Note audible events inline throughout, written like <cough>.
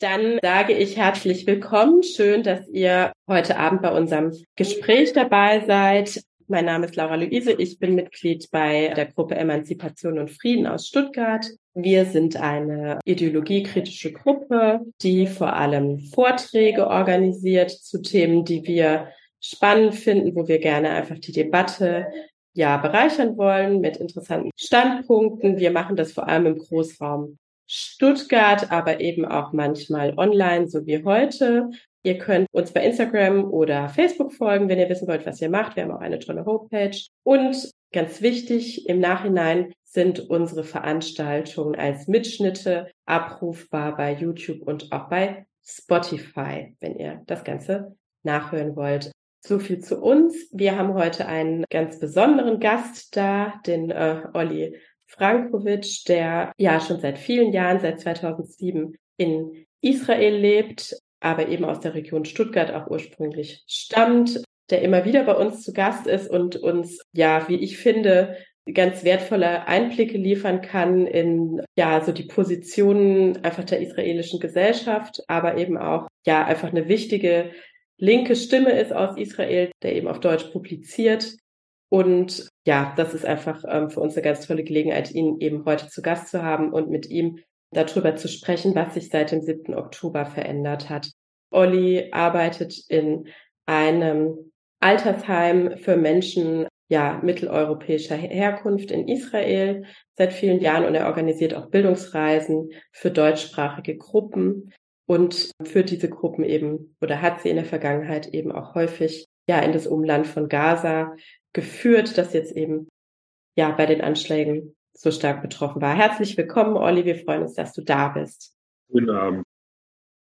Dann sage ich herzlich willkommen. Schön, dass ihr heute Abend bei unserem Gespräch dabei seid. Mein Name ist Laura Luise. Ich bin Mitglied bei der Gruppe Emanzipation und Frieden aus Stuttgart. Wir sind eine ideologiekritische Gruppe, die vor allem Vorträge organisiert zu Themen, die wir spannend finden, wo wir gerne einfach die Debatte ja bereichern wollen mit interessanten Standpunkten. Wir machen das vor allem im Großraum Stuttgart, aber eben auch manchmal online, so wie heute. Ihr könnt uns bei Instagram oder Facebook folgen, wenn ihr wissen wollt, was ihr macht. Wir haben auch eine tolle Homepage. Und ganz wichtig, im Nachhinein sind unsere Veranstaltungen als Mitschnitte abrufbar bei YouTube und auch bei Spotify, wenn ihr das Ganze nachhören wollt. So viel zu uns. Wir haben heute einen ganz besonderen Gast da, den äh, Olli Frankovic, der ja schon seit vielen Jahren, seit 2007 in Israel lebt aber eben aus der Region Stuttgart auch ursprünglich stammt, der immer wieder bei uns zu Gast ist und uns, ja, wie ich finde, ganz wertvolle Einblicke liefern kann in, ja, so die Positionen einfach der israelischen Gesellschaft, aber eben auch, ja, einfach eine wichtige linke Stimme ist aus Israel, der eben auf Deutsch publiziert. Und ja, das ist einfach ähm, für uns eine ganz tolle Gelegenheit, ihn eben heute zu Gast zu haben und mit ihm darüber zu sprechen, was sich seit dem 7. Oktober verändert hat. Olli arbeitet in einem Altersheim für Menschen ja, mitteleuropäischer Herkunft in Israel seit vielen Jahren und er organisiert auch Bildungsreisen für deutschsprachige Gruppen und führt diese Gruppen eben oder hat sie in der Vergangenheit eben auch häufig ja in das Umland von Gaza geführt, das jetzt eben ja bei den Anschlägen so stark betroffen war. Herzlich willkommen, Olli. Wir freuen uns, dass du da bist. Guten Abend.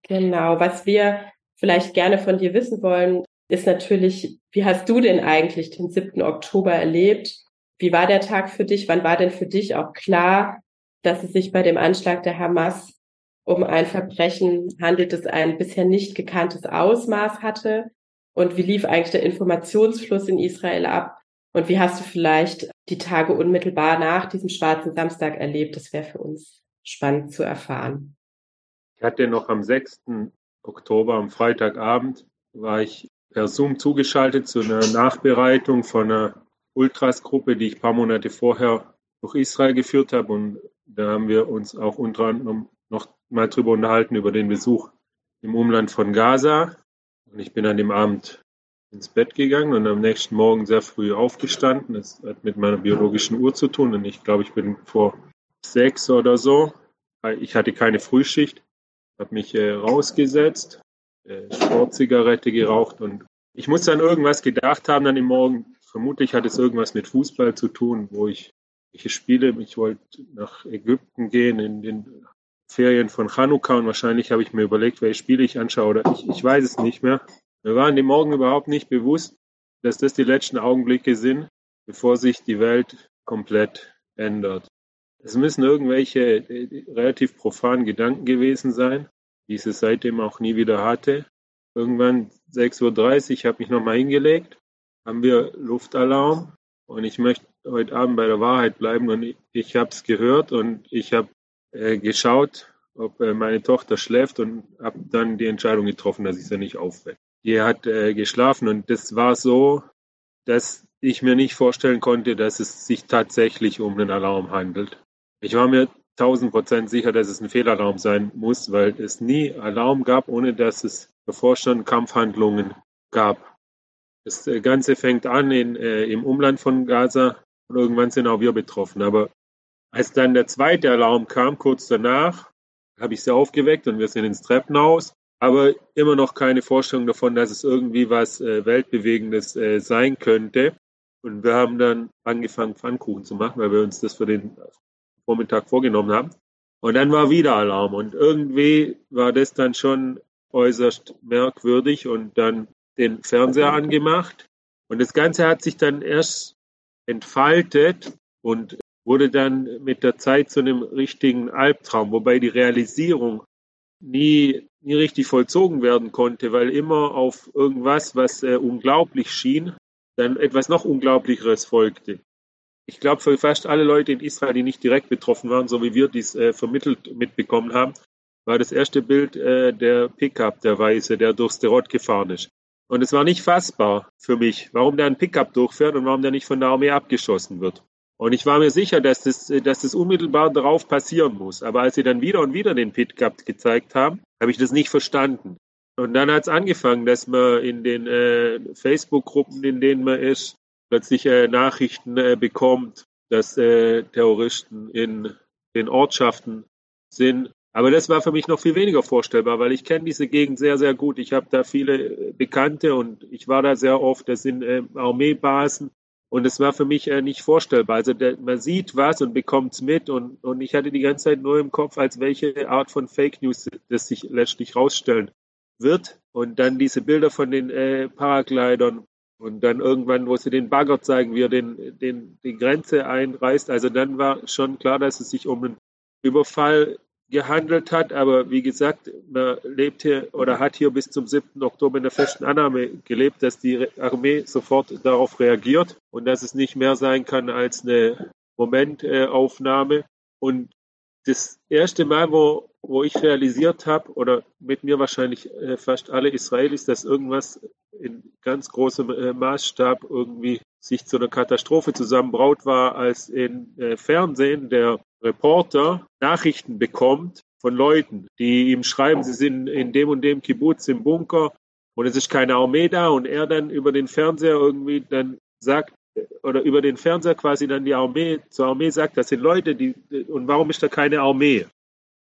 Genau. Was wir vielleicht gerne von dir wissen wollen, ist natürlich, wie hast du denn eigentlich den 7. Oktober erlebt? Wie war der Tag für dich? Wann war denn für dich auch klar, dass es sich bei dem Anschlag der Hamas um ein Verbrechen handelt, das ein bisher nicht gekanntes Ausmaß hatte? Und wie lief eigentlich der Informationsfluss in Israel ab? Und wie hast du vielleicht die Tage unmittelbar nach diesem schwarzen Samstag erlebt? Das wäre für uns spannend zu erfahren. Ich hatte noch am 6. Oktober, am Freitagabend, war ich per Zoom zugeschaltet zu einer Nachbereitung von einer Ultras-Gruppe, die ich ein paar Monate vorher durch Israel geführt habe. Und da haben wir uns auch unter anderem noch mal drüber unterhalten, über den Besuch im Umland von Gaza. Und ich bin an dem Abend ins Bett gegangen und am nächsten Morgen sehr früh aufgestanden. Das hat mit meiner biologischen Uhr zu tun und ich glaube, ich bin vor sechs oder so. Ich hatte keine Frühschicht, habe mich äh, rausgesetzt, äh, Sportzigarette geraucht und ich muss dann irgendwas gedacht haben dann im Morgen. Vermutlich hat es irgendwas mit Fußball zu tun, wo ich welche Spiele. Ich wollte nach Ägypten gehen in den Ferien von Chanukka und wahrscheinlich habe ich mir überlegt, welche Spiele ich anschaue oder ich, ich weiß es nicht mehr. Wir waren dem Morgen überhaupt nicht bewusst, dass das die letzten Augenblicke sind, bevor sich die Welt komplett ändert. Es müssen irgendwelche äh, relativ profanen Gedanken gewesen sein, die ich seitdem auch nie wieder hatte. Irgendwann 6.30 Uhr habe ich nochmal hingelegt, haben wir Luftalarm und ich möchte heute Abend bei der Wahrheit bleiben und ich, ich habe es gehört und ich habe äh, geschaut, ob äh, meine Tochter schläft und habe dann die Entscheidung getroffen, dass ich sie nicht aufwecke die hat äh, geschlafen und das war so, dass ich mir nicht vorstellen konnte, dass es sich tatsächlich um einen Alarm handelt. Ich war mir tausend Prozent sicher, dass es ein Fehlalarm sein muss, weil es nie Alarm gab, ohne dass es schon Kampfhandlungen gab. Das äh, Ganze fängt an in, äh, im Umland von Gaza und irgendwann sind auch wir betroffen. Aber als dann der zweite Alarm kam, kurz danach, habe ich sie aufgeweckt und wir sind ins Treppenhaus aber immer noch keine Vorstellung davon, dass es irgendwie was äh, Weltbewegendes äh, sein könnte. Und wir haben dann angefangen, Pfannkuchen zu machen, weil wir uns das für den Vormittag vorgenommen haben. Und dann war wieder Alarm. Und irgendwie war das dann schon äußerst merkwürdig und dann den Fernseher angemacht. Und das Ganze hat sich dann erst entfaltet und wurde dann mit der Zeit zu einem richtigen Albtraum, wobei die Realisierung nie, nie richtig vollzogen werden konnte, weil immer auf irgendwas, was äh, unglaublich schien, dann etwas noch Unglaublicheres folgte. Ich glaube, für fast alle Leute in Israel, die nicht direkt betroffen waren, so wie wir dies äh, vermittelt mitbekommen haben, war das erste Bild äh, der Pickup, der Weiße, der durchs Derot gefahren ist. Und es war nicht fassbar für mich, warum der ein Pickup durchfährt und warum der nicht von der Armee abgeschossen wird. Und ich war mir sicher, dass das, dass das unmittelbar darauf passieren muss. Aber als sie dann wieder und wieder den Pickup gezeigt haben, habe ich das nicht verstanden. Und dann hat es angefangen, dass man in den äh, Facebook-Gruppen, in denen man ist, plötzlich äh, Nachrichten äh, bekommt, dass äh, Terroristen in den Ortschaften sind. Aber das war für mich noch viel weniger vorstellbar, weil ich kenne diese Gegend sehr, sehr gut. Ich habe da viele Bekannte und ich war da sehr oft. Das sind äh, Armeebasen und es war für mich äh, nicht vorstellbar. Also der, man sieht was und bekommt es mit und, und ich hatte die ganze Zeit nur im Kopf, als welche Art von Fake News das sich letztlich rausstellen wird. Und dann diese Bilder von den äh, Paraglidern und dann irgendwann, wo sie den Bagger zeigen, wie er den, den, die Grenze einreißt. Also dann war schon klar, dass es sich um einen Überfall gehandelt hat. Aber wie gesagt, man lebt hier oder hat hier bis zum 7. Oktober in der festen Annahme gelebt, dass die Armee sofort darauf reagiert und dass es nicht mehr sein kann als eine Momentaufnahme. Und das erste Mal, wo, wo ich realisiert habe, oder mit mir wahrscheinlich äh, fast alle Israelis, dass irgendwas in ganz großem äh, Maßstab irgendwie sich zu einer Katastrophe zusammenbraut war, als in äh, Fernsehen der Reporter Nachrichten bekommt von Leuten, die ihm schreiben, sie sind in dem und dem Kibbutz im Bunker und es ist keine Armee da und er dann über den Fernseher irgendwie dann sagt, oder über den Fernseher quasi dann die Armee, zur Armee sagt, das sind Leute, die, und warum ist da keine Armee?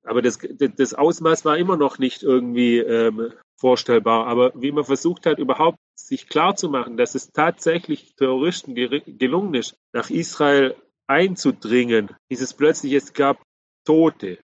Aber das, das Ausmaß war immer noch nicht irgendwie ähm, vorstellbar. Aber wie man versucht hat, überhaupt sich klarzumachen, dass es tatsächlich Terroristen gelungen ist, nach Israel einzudringen, hieß es plötzlich, es gab Tote.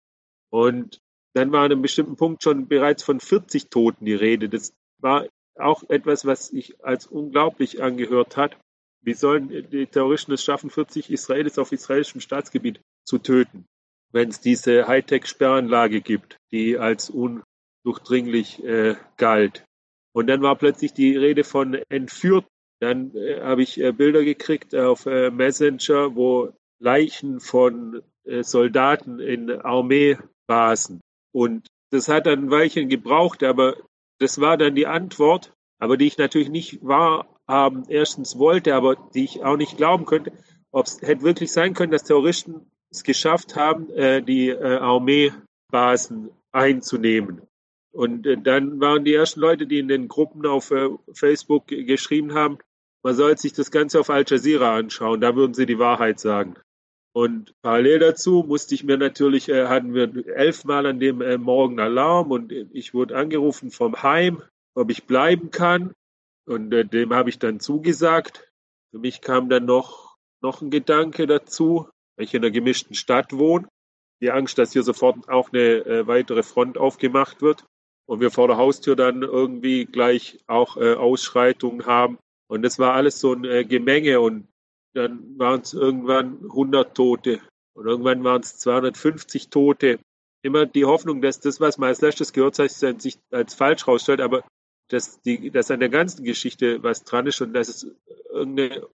Und dann war an einem bestimmten Punkt schon bereits von 40 Toten die Rede. Das war auch etwas, was sich als unglaublich angehört hat. Wie sollen die Terroristen es schaffen, 40 Israelis auf israelischem Staatsgebiet zu töten, wenn es diese Hightech-Sperranlage gibt, die als undurchdringlich äh, galt? Und dann war plötzlich die Rede von entführt dann äh, habe ich äh, Bilder gekriegt auf äh, Messenger, wo Leichen von äh, Soldaten in Armeebasen. Und das hat dann ein Weilchen gebraucht, aber das war dann die Antwort, aber die ich natürlich nicht wahrhaben erstens wollte, aber die ich auch nicht glauben könnte, ob es hätte wirklich sein können, dass Terroristen es geschafft haben, äh, die äh, Armeebasen einzunehmen. Und dann waren die ersten Leute, die in den Gruppen auf Facebook geschrieben haben, man soll sich das Ganze auf Al Jazeera anschauen, da würden sie die Wahrheit sagen. Und parallel dazu musste ich mir natürlich, äh, hatten wir elfmal an dem äh, Morgen Alarm und ich wurde angerufen vom Heim, ob ich bleiben kann. Und äh, dem habe ich dann zugesagt. Für mich kam dann noch, noch ein Gedanke dazu, weil ich in einer gemischten Stadt wohne. Die Angst, dass hier sofort auch eine äh, weitere Front aufgemacht wird und wir vor der Haustür dann irgendwie gleich auch äh, Ausschreitungen haben. Und das war alles so ein äh, Gemenge und dann waren es irgendwann 100 Tote und irgendwann waren es 250 Tote. Immer die Hoffnung, dass das, was man als letztes gehört hat, sich als falsch rausstellt, aber dass, die, dass an der ganzen Geschichte was dran ist und dass es irgendeine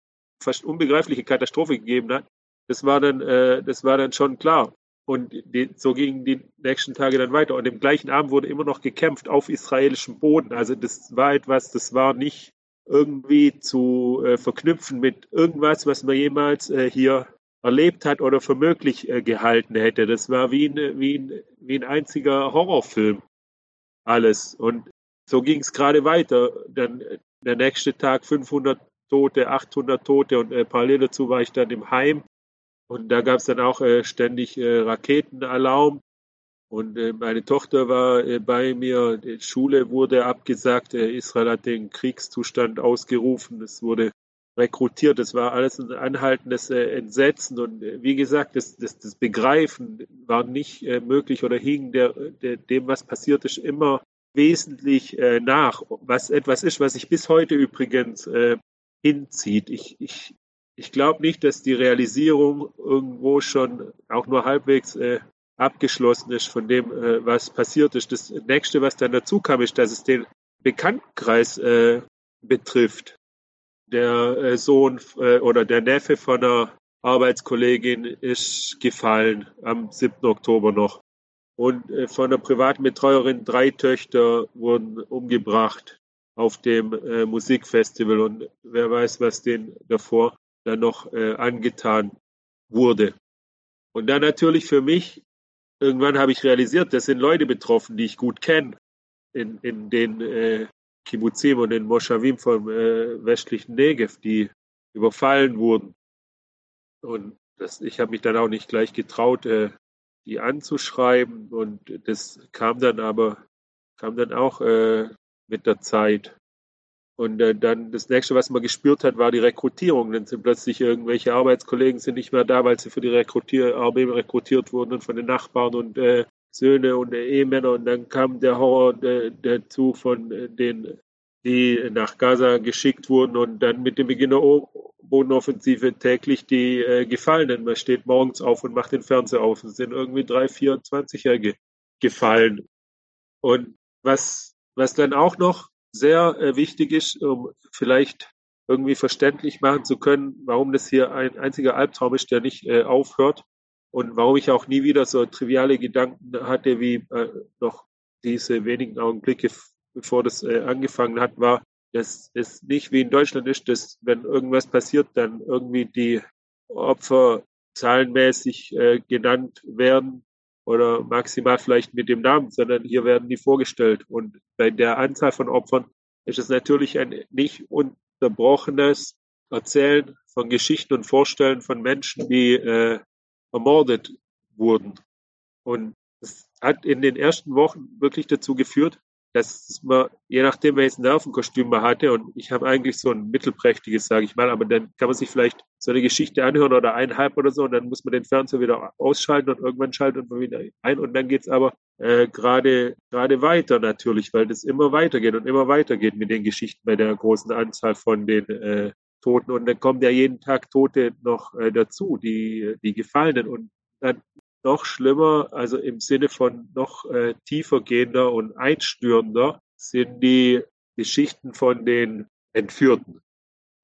fast unbegreifliche Katastrophe gegeben hat, das war dann, äh, das war dann schon klar. Und die, so gingen die nächsten Tage dann weiter. Und im gleichen Abend wurde immer noch gekämpft auf israelischem Boden. Also das war etwas, das war nicht irgendwie zu äh, verknüpfen mit irgendwas, was man jemals äh, hier erlebt hat oder für möglich äh, gehalten hätte. Das war wie ein, wie, ein, wie ein einziger Horrorfilm alles. Und so ging es gerade weiter. Dann äh, der nächste Tag 500 Tote, 800 Tote und äh, parallel dazu war ich dann im Heim. Und da gab es dann auch äh, ständig Raketenalarm. Und äh, meine Tochter war äh, bei mir, die Schule wurde abgesagt, äh, Israel hat den Kriegszustand ausgerufen, es wurde rekrutiert, es war alles ein anhaltendes Entsetzen. Und wie gesagt, das, das, das Begreifen war nicht möglich oder hing der, der, dem, was passiert ist, immer wesentlich nach, was etwas ist, was sich bis heute übrigens hinzieht. Ich, ich, ich glaube nicht, dass die Realisierung irgendwo schon auch nur halbwegs abgeschlossen ist von dem, äh, was passiert ist. Das nächste, was dann dazu kam, ist, dass es den Bekanntenkreis äh, betrifft. Der äh, Sohn äh, oder der Neffe von einer Arbeitskollegin ist gefallen am 7. Oktober noch. Und äh, von der privaten Betreuerin drei Töchter wurden umgebracht auf dem äh, Musikfestival. Und wer weiß, was denen davor dann noch angetan wurde. Und dann natürlich für mich, irgendwann habe ich realisiert, das sind Leute betroffen, die ich gut kenne, in, in den äh, Kibbuzim und den Moschawim vom äh, westlichen Negev, die überfallen wurden. Und das, ich habe mich dann auch nicht gleich getraut, äh, die anzuschreiben. Und das kam dann aber, kam dann auch äh, mit der Zeit. Und äh, dann das nächste, was man gespürt hat, war die Rekrutierung. Dann sind plötzlich irgendwelche Arbeitskollegen sind nicht mehr da, weil sie für die Rekrutierarbeit rekrutiert wurden und von den Nachbarn und äh, Söhne und äh, Ehemänner. Und dann kam der Horror äh, dazu von äh, den, die nach Gaza geschickt wurden und dann mit dem Beginn der Bodenoffensive täglich die äh, Gefallenen. Man steht morgens auf und macht den Fernseher auf. Es sind irgendwie drei, 24-Jährige gefallen. Und was, was dann auch noch sehr äh, wichtig ist, um vielleicht irgendwie verständlich machen zu können, warum das hier ein einziger Albtraum ist, der nicht äh, aufhört und warum ich auch nie wieder so triviale Gedanken hatte wie äh, noch diese wenigen Augenblicke, bevor das äh, angefangen hat, war, dass es nicht wie in Deutschland ist, dass wenn irgendwas passiert, dann irgendwie die Opfer zahlenmäßig äh, genannt werden oder maximal vielleicht mit dem Namen, sondern hier werden die vorgestellt. Und bei der Anzahl von Opfern ist es natürlich ein nicht unterbrochenes Erzählen von Geschichten und Vorstellen von Menschen, die äh, ermordet wurden. Und es hat in den ersten Wochen wirklich dazu geführt, dass man, je nachdem, welches Nervenkostüm man hatte, und ich habe eigentlich so ein mittelprächtiges, sage ich mal, aber dann kann man sich vielleicht so eine Geschichte anhören oder eineinhalb oder so, und dann muss man den Fernseher wieder ausschalten und irgendwann schaltet man wieder ein und dann geht's aber äh, gerade gerade weiter natürlich, weil das immer weitergeht und immer weitergeht mit den Geschichten bei der großen Anzahl von den äh, Toten. Und dann kommen ja jeden Tag Tote noch äh, dazu, die, die Gefallenen. Und dann noch schlimmer, also im Sinne von noch äh, tiefer gehender und einstürender, sind die Geschichten von den Entführten.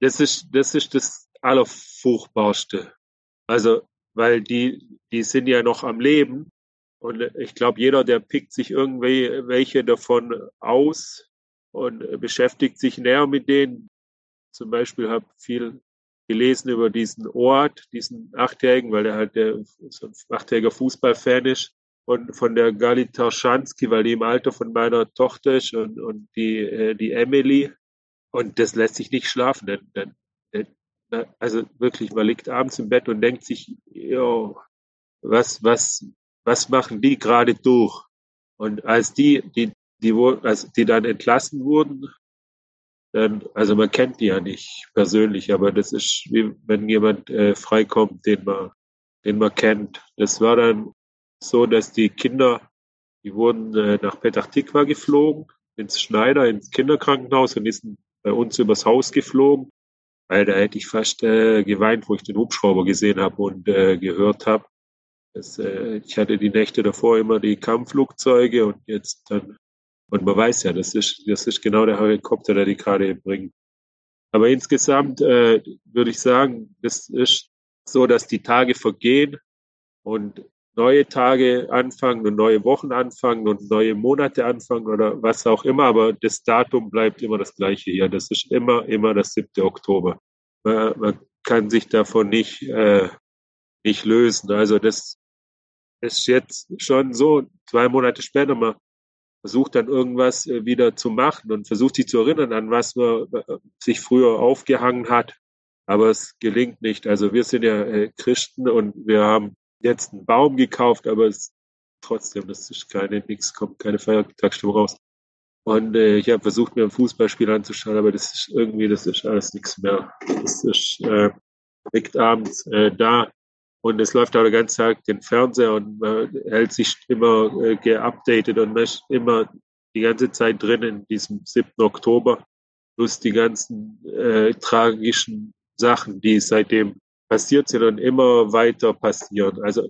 Das ist, das ist das Allerfurchtbarste. Also, weil die, die sind ja noch am Leben. Und ich glaube, jeder, der pickt sich irgendwie welche davon aus und beschäftigt sich näher mit denen. Zum Beispiel habe viel gelesen über diesen Ort, diesen Achtjährigen, weil der halt der, so ein achtjähriger Fußballfan ist. Und von der Gali Tarschanski, weil die im Alter von meiner Tochter ist und, und die, äh, die Emily. Und das lässt sich nicht schlafen. Denn, denn, also wirklich, man liegt abends im Bett und denkt sich, jo, was, was, was machen die gerade durch? Und als die, die, die, als die dann entlassen wurden, dann, also man kennt die ja nicht persönlich, aber das ist wie wenn jemand äh, freikommt, den man, den man kennt. Das war dann so, dass die Kinder, die wurden äh, nach Petach Tikva geflogen, ins Schneider, ins Kinderkrankenhaus und sind bei uns übers Haus geflogen. Weil da hätte ich fast äh, geweint, wo ich den Hubschrauber gesehen habe und äh, gehört habe. äh, ich hatte die Nächte davor immer die Kampfflugzeuge und jetzt dann und man weiß ja, das ist, das ist genau der Helikopter, der die gerade bringt. Aber insgesamt äh, würde ich sagen, das ist so, dass die Tage vergehen und neue Tage anfangen und neue Wochen anfangen und neue Monate anfangen oder was auch immer, aber das Datum bleibt immer das gleiche hier. Das ist immer, immer das 7. Oktober. Man, man kann sich davon nicht, äh, nicht lösen. Also das ist jetzt schon so, zwei Monate später, man versucht dann irgendwas äh, wieder zu machen und versucht sich zu erinnern, an was man äh, sich früher aufgehangen hat. Aber es gelingt nicht. Also wir sind ja äh, Christen und wir haben jetzt einen Baum gekauft, aber es trotzdem, das ist keine, nichts, kommt keine Feiertagsstimmung raus. Und äh, ich habe versucht, mir ein Fußballspiel anzuschauen, aber das ist irgendwie, das ist alles nichts mehr. Das ist äh, liegt abends äh, da und es läuft auch den ganzen Tag den Fernseher und man hält sich immer äh, geupdatet und man ist immer die ganze Zeit drin in diesem 7. Oktober, plus die ganzen äh, tragischen Sachen, die seitdem passiert sind und immer weiter passieren. Also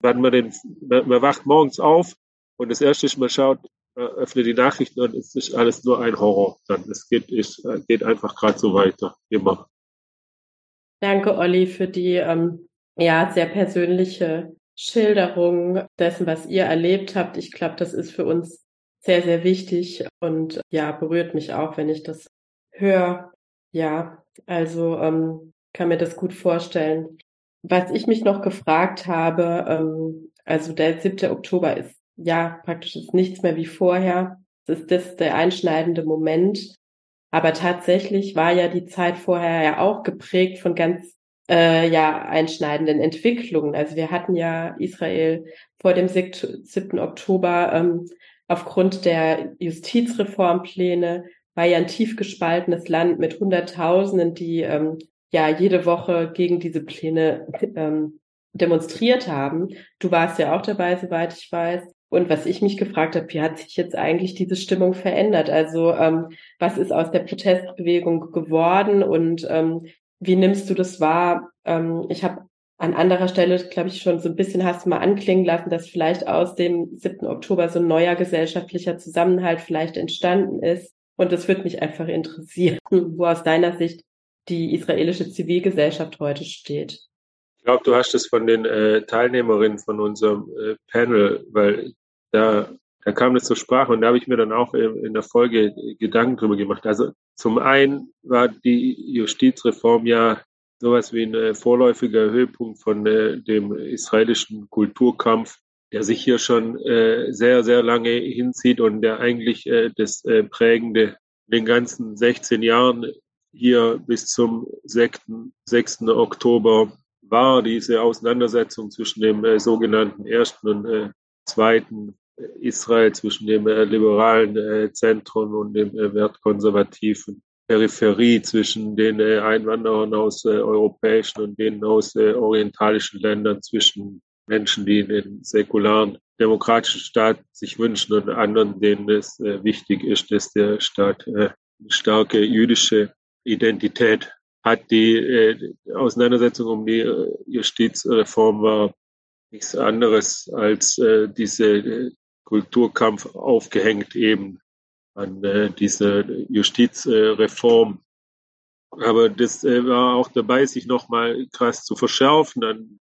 wenn man den, man, man wacht morgens auf und das erste ist, man schaut, man öffnet die Nachrichten und es ist alles nur ein Horror. Dann es geht, es geht einfach gerade so weiter, immer. Danke, Olli, für die ähm, ja, sehr persönliche Schilderung dessen, was ihr erlebt habt. Ich glaube, das ist für uns sehr, sehr wichtig und ja, berührt mich auch, wenn ich das höre. Ja, also ähm, kann mir das gut vorstellen. Was ich mich noch gefragt habe, ähm, also der 7. Oktober ist ja praktisch ist nichts mehr wie vorher. Es ist das der einschneidende Moment. Aber tatsächlich war ja die Zeit vorher ja auch geprägt von ganz äh, ja einschneidenden Entwicklungen. Also wir hatten ja Israel vor dem 7. Oktober ähm, aufgrund der Justizreformpläne war ja ein tief gespaltenes Land mit Hunderttausenden, die ähm, ja jede Woche gegen diese Pläne ähm, demonstriert haben. Du warst ja auch dabei, soweit ich weiß. Und was ich mich gefragt habe, wie hat sich jetzt eigentlich diese Stimmung verändert? Also ähm, was ist aus der Protestbewegung geworden und ähm, wie nimmst du das wahr? Ähm, ich habe an anderer Stelle, glaube ich, schon so ein bisschen hast du mal anklingen lassen, dass vielleicht aus dem 7. Oktober so ein neuer gesellschaftlicher Zusammenhalt vielleicht entstanden ist. Und das würde mich einfach interessieren, wo aus deiner Sicht die israelische Zivilgesellschaft heute steht. Ich glaube, du hast es von den äh, Teilnehmerinnen von unserem äh, Panel, weil da, da kam das zur Sprache und da habe ich mir dann auch in, in der Folge Gedanken drüber gemacht. Also zum einen war die Justizreform ja sowas wie ein äh, vorläufiger Höhepunkt von äh, dem israelischen Kulturkampf, der sich hier schon äh, sehr, sehr lange hinzieht und der eigentlich äh, das äh, Prägende in den ganzen 16 Jahren hier bis zum 6. 6. Oktober war, diese Auseinandersetzung zwischen dem äh, sogenannten ersten und äh, zweiten Israel, zwischen dem äh, liberalen äh, Zentrum und dem äh, wertkonservativen Peripherie zwischen den äh, Einwanderern aus europäischen und denen aus orientalischen Ländern, zwischen Menschen, die den säkularen demokratischen Staat sich wünschen und anderen, denen es wichtig ist, dass der Staat eine starke jüdische Identität hat. Die äh, Auseinandersetzung um die äh, Justizreform war nichts anderes als äh, diese äh, Kulturkampf aufgehängt eben an äh, diese Justizreform. Aber das äh, war auch dabei, sich nochmal krass zu verschärfen an,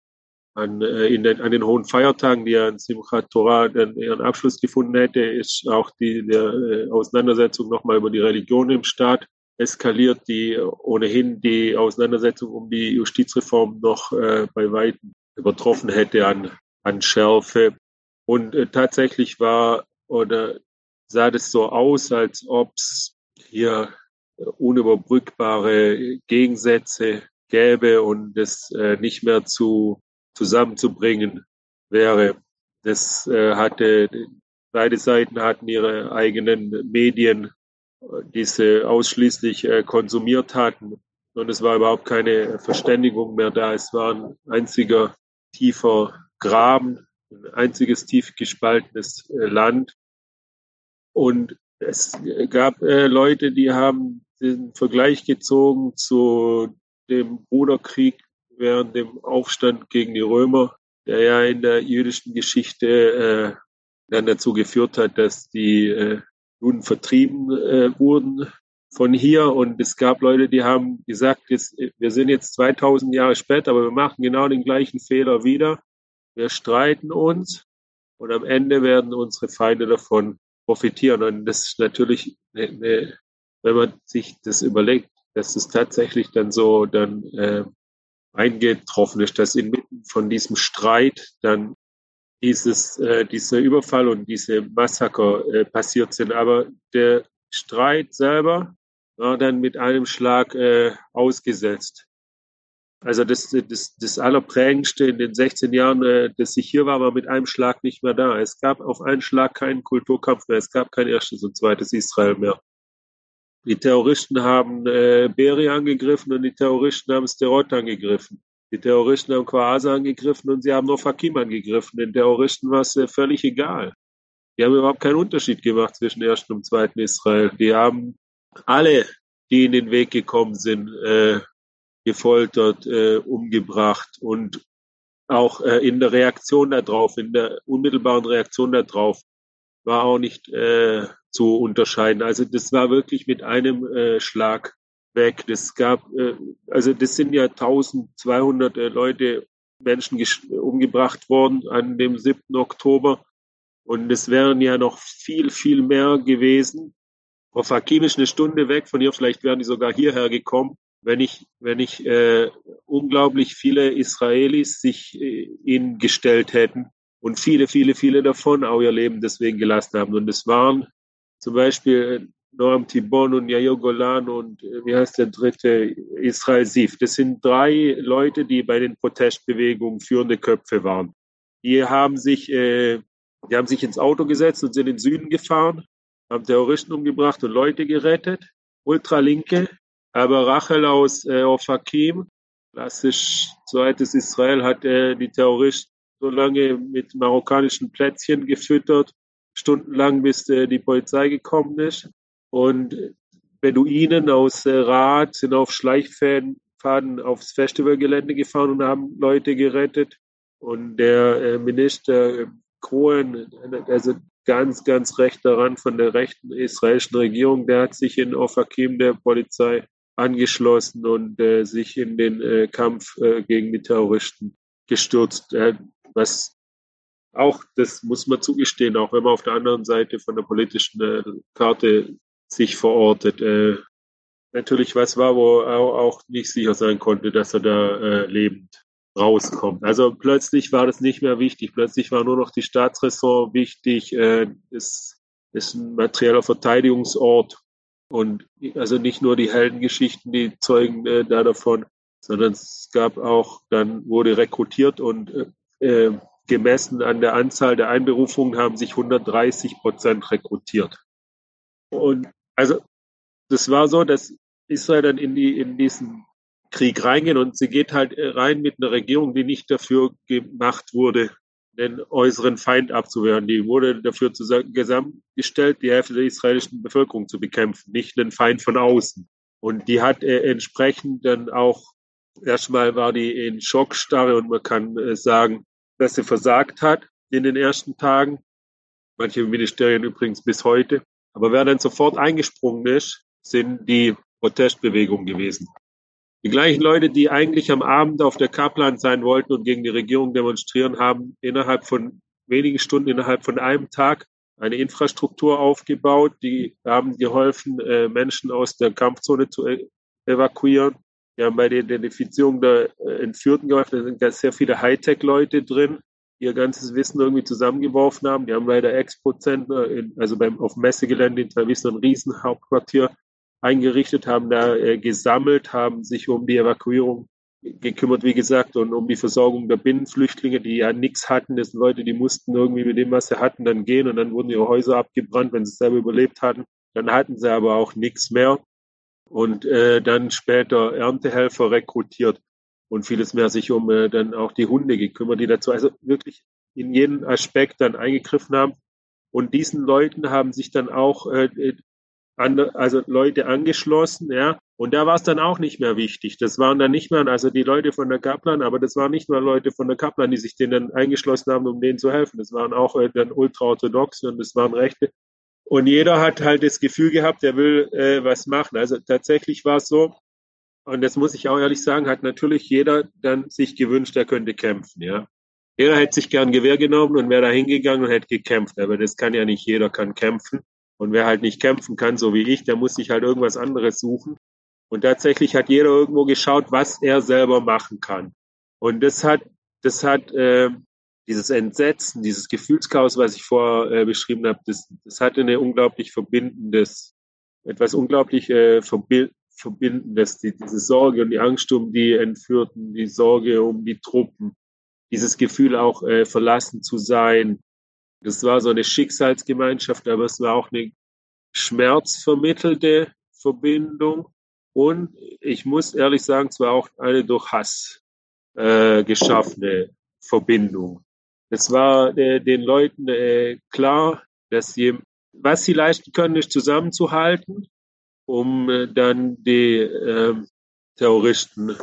an, äh, in den, an den hohen Feiertagen, die ja in Simchat Torah dann ihren Abschluss gefunden hätte, ist auch die der äh, Auseinandersetzung nochmal über die Religion im Staat eskaliert, die ohnehin die Auseinandersetzung um die Justizreform noch äh, bei weitem übertroffen hätte an, an Schärfe. Und äh, tatsächlich war oder sah das so aus, als ob es hier unüberbrückbare Gegensätze gäbe und es äh, nicht mehr zu zusammenzubringen wäre. Das äh, hatte beide Seiten hatten ihre eigenen Medien, die sie ausschließlich äh, konsumiert hatten. Und es war überhaupt keine Verständigung mehr da. Es war ein einziger tiefer Graben, ein einziges tief gespaltenes äh, Land. Und es gab äh, Leute, die haben den Vergleich gezogen zu dem Bruderkrieg während dem Aufstand gegen die Römer, der ja in der jüdischen Geschichte äh, dann dazu geführt hat, dass die äh, Juden vertrieben äh, wurden von hier. Und es gab Leute, die haben gesagt, jetzt, wir sind jetzt 2000 Jahre später, aber wir machen genau den gleichen Fehler wieder. Wir streiten uns und am Ende werden unsere Feinde davon profitieren. Und das ist natürlich, eine, wenn man sich das überlegt, dass es tatsächlich dann so dann äh, eingetroffen ist, dass inmitten von diesem Streit dann dieses, äh, dieser Überfall und diese Massaker äh, passiert sind. Aber der Streit selber war dann mit einem Schlag äh, ausgesetzt. Also das, das, das Allerprägendste in den 16 Jahren, äh, dass ich hier war, war mit einem Schlag nicht mehr da. Es gab auf einen Schlag keinen Kulturkampf mehr. Es gab kein erstes und zweites Israel mehr. Die Terroristen haben äh, Beri angegriffen und die Terroristen haben Sterot angegriffen. Die Terroristen haben Quasa angegriffen und sie haben noch Hakim angegriffen. Den Terroristen war es völlig egal. Die haben überhaupt keinen Unterschied gemacht zwischen ersten und zweiten Israel. Die haben alle, die in den Weg gekommen sind, äh, gefoltert, äh, umgebracht und auch äh, in der Reaktion darauf, in der unmittelbaren Reaktion darauf, war auch nicht äh, zu unterscheiden. Also das war wirklich mit einem äh, Schlag weg. Das gab, äh, also das sind ja 1200 äh, Leute Menschen umgebracht worden an dem 7. Oktober. Und es wären ja noch viel, viel mehr gewesen. Frau Hakim ist eine Stunde weg von hier, vielleicht wären die sogar hierher gekommen, wenn ich, wenn ich äh, unglaublich viele Israelis sich äh, ihnen gestellt hätten und viele, viele, viele davon auch ihr Leben deswegen gelassen haben. Und es waren zum Beispiel Noam Tibon und Yair Golan und äh, wie heißt der dritte, Israel Sif. Das sind drei Leute, die bei den Protestbewegungen führende Köpfe waren. Die haben sich, äh, die haben sich ins Auto gesetzt und sind in den Süden gefahren, haben Terroristen umgebracht und Leute gerettet. Ultralinke, aber Rachel aus äh, Ofakim, klassisch zweites Israel, hat äh, die Terroristen so lange mit marokkanischen Plätzchen gefüttert, stundenlang, bis äh, die Polizei gekommen ist. Und Beduinen aus äh, Rad sind auf Schleichpfaden aufs Festivalgelände gefahren und haben Leute gerettet. Und der äh, Minister Cohen, also ganz, ganz rechter Rand von der rechten israelischen Regierung, der hat sich in Ofakim der Polizei angeschlossen und äh, sich in den äh, Kampf äh, gegen die Terroristen gestürzt. Äh, was auch, das muss man zugestehen, auch wenn man auf der anderen Seite von der politischen äh, Karte sich verortet. Äh, natürlich was war, wo er auch nicht sicher sein konnte, dass er da äh, lebend rauskommt. Also plötzlich war das nicht mehr wichtig. Plötzlich war nur noch die Staatsressort wichtig. Äh, es ist ein materieller Verteidigungsort und also nicht nur die Heldengeschichten, die zeugen äh, da davon, sondern es gab auch, dann wurde rekrutiert und äh, äh gemessen an der Anzahl der Einberufungen haben sich 130 Prozent rekrutiert. Und also das war so, dass Israel dann in, die, in diesen Krieg reingehen und sie geht halt rein mit einer Regierung, die nicht dafür gemacht wurde, den äußeren Feind abzuwehren. Die wurde dafür zusammengestellt, die Hälfte der israelischen Bevölkerung zu bekämpfen, nicht den Feind von außen. Und die hat äh, entsprechend dann auch, erstmal war die in Schockstarre und man kann äh, sagen, dass sie versagt hat in den ersten Tagen. Manche Ministerien übrigens bis heute. Aber wer dann sofort eingesprungen ist, sind die Protestbewegungen gewesen. Die gleichen Leute, die eigentlich am Abend auf der Kaplan sein wollten und gegen die Regierung demonstrieren, haben innerhalb von wenigen Stunden, innerhalb von einem Tag eine Infrastruktur aufgebaut. Die haben geholfen, äh, Menschen aus der Kampfzone zu e-, evakuieren. Die haben bei der Identifizierung der äh, Entführten geholfen. Da sind ganz sehr viele Hightech-Leute drin, ihr ganzes Wissen irgendwie zusammengeworfen haben. Die haben leider Expo-Zentner, also beim, auf Messegelände in Tel Aviv so ein Riesenhauptquartier eingerichtet, haben da äh, gesammelt, haben sich um die Evakuierung gekümmert, wie gesagt, und um die Versorgung der Binnenflüchtlinge, die ja nichts hatten. Das sind Leute, die mussten irgendwie mit dem, was sie hatten, dann gehen und dann wurden ihre Häuser abgebrannt, wenn sie selber überlebt hatten. Dann hatten sie aber auch nichts mehr und äh, dann später Erntehelfer rekrutiert und vieles mehr sich um äh, dann auch die Hunde gekümmert, die dazu also wirklich in jeden Aspekt dann eingegriffen haben. Und diesen Leuten haben sich dann auch äh, andere, also Leute angeschlossen, ja. Und da war es dann auch nicht mehr wichtig. Das waren dann nicht mehr, also die Leute von der Kaplan, aber das waren nicht nur Leute von der Kaplan, die sich denen eingeschlossen haben, um denen zu helfen. Das waren auch äh, dann ultraorthodoxe und das waren Rechte. Und jeder hat halt das Gefühl gehabt, er will äh, was machen. Also tatsächlich war es so, und das muss ich auch ehrlich sagen, hat natürlich jeder dann sich gewünscht, er könnte kämpfen, ja. Jeder hätte sich gern Gewehr genommen und wäre da hingegangen und hätte gekämpft. Aber das kann ja nicht jeder kann kämpfen. Und wer halt nicht kämpfen kann, so wie ich, der muss sich halt irgendwas anderes suchen. Und tatsächlich hat jeder irgendwo geschaut, was er selber machen kann. Und das hat, das hat äh, dieses Entsetzen, dieses Gefühlschaos, was ich vorher äh, beschrieben habe, das, das hatte eine unglaublich verbindendes, etwas unglaublich äh, verbindendes, die, diese Sorge und die Angst um die Entführten, die Sorge um die Truppen, dieses Gefühl auch äh, verlassen zu sein. Das war so eine Schicksalsgemeinschaft, aber es war auch eine schmerzvermittelte Verbindung. Und ich muss ehrlich sagen, es war auch eine durch Hass äh, geschaffene Verbindung. Es war äh, den Leuten äh, klar, dass sie, was sie leisten können, ist zusammenzuhalten, um äh, dann die äh, Terroristen,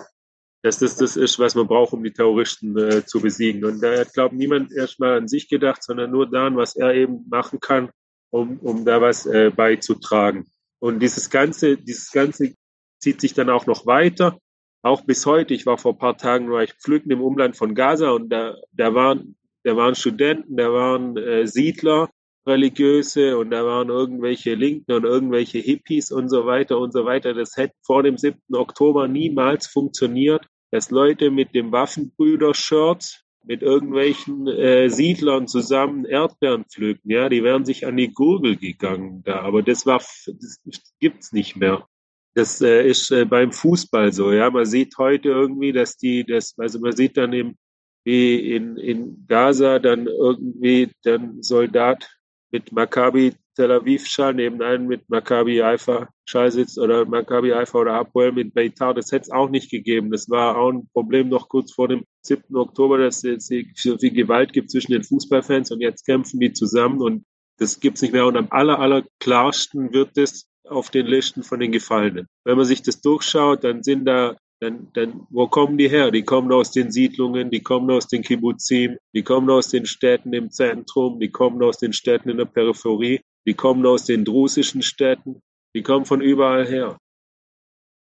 dass das das ist, was man braucht, um die Terroristen äh, zu besiegen. Und da hat, glaube niemand erstmal an sich gedacht, sondern nur daran, was er eben machen kann, um, um da was äh, beizutragen. Und dieses Ganze, dieses Ganze zieht sich dann auch noch weiter. auch bis heute, ich war vor ein paar Tagen, war ich pflücken im Umland von Gaza und da, da waren, da waren Studenten, da waren äh, Siedler, religiöse und da waren irgendwelche Linken und irgendwelche Hippies und so weiter und so weiter. Das hätte vor dem 7. Oktober niemals funktioniert, dass Leute mit dem Waffenbrüder-Shirt mit irgendwelchen äh, Siedlern zusammen Erdbeeren pflücken. Ja, die wären sich an die Gurgel gegangen da, aber das war, das gibt's nicht mehr. Das äh, ist äh, beim Fußball so. Ja, man sieht heute irgendwie, dass die, das, also man sieht dann eben, wie in, in Gaza dann irgendwie dann Soldat mit Maccabi Tel Aviv Schal neben einem mit Maccabi Haifa Schal sitzt oder Maccabi Haifa oder Hapoel mit Beitar. Das hätte es auch nicht gegeben. Das war auch ein Problem noch kurz vor dem 7. Oktober, dass es so viel Gewalt gibt zwischen den Fußballfans und jetzt kämpfen die zusammen und das gibt's nicht mehr. Und am aller, aller klarsten wird es auf den Listen von den Gefallenen. Wenn man sich das durchschaut, dann sind da dann, dann, wo kommen die her? Die kommen aus den Siedlungen, die kommen aus den Kibbuzim, die kommen aus den Städten im Zentrum, die kommen aus den Städten in der Peripherie, die kommen aus den drusischen Städten, die kommen von überall her.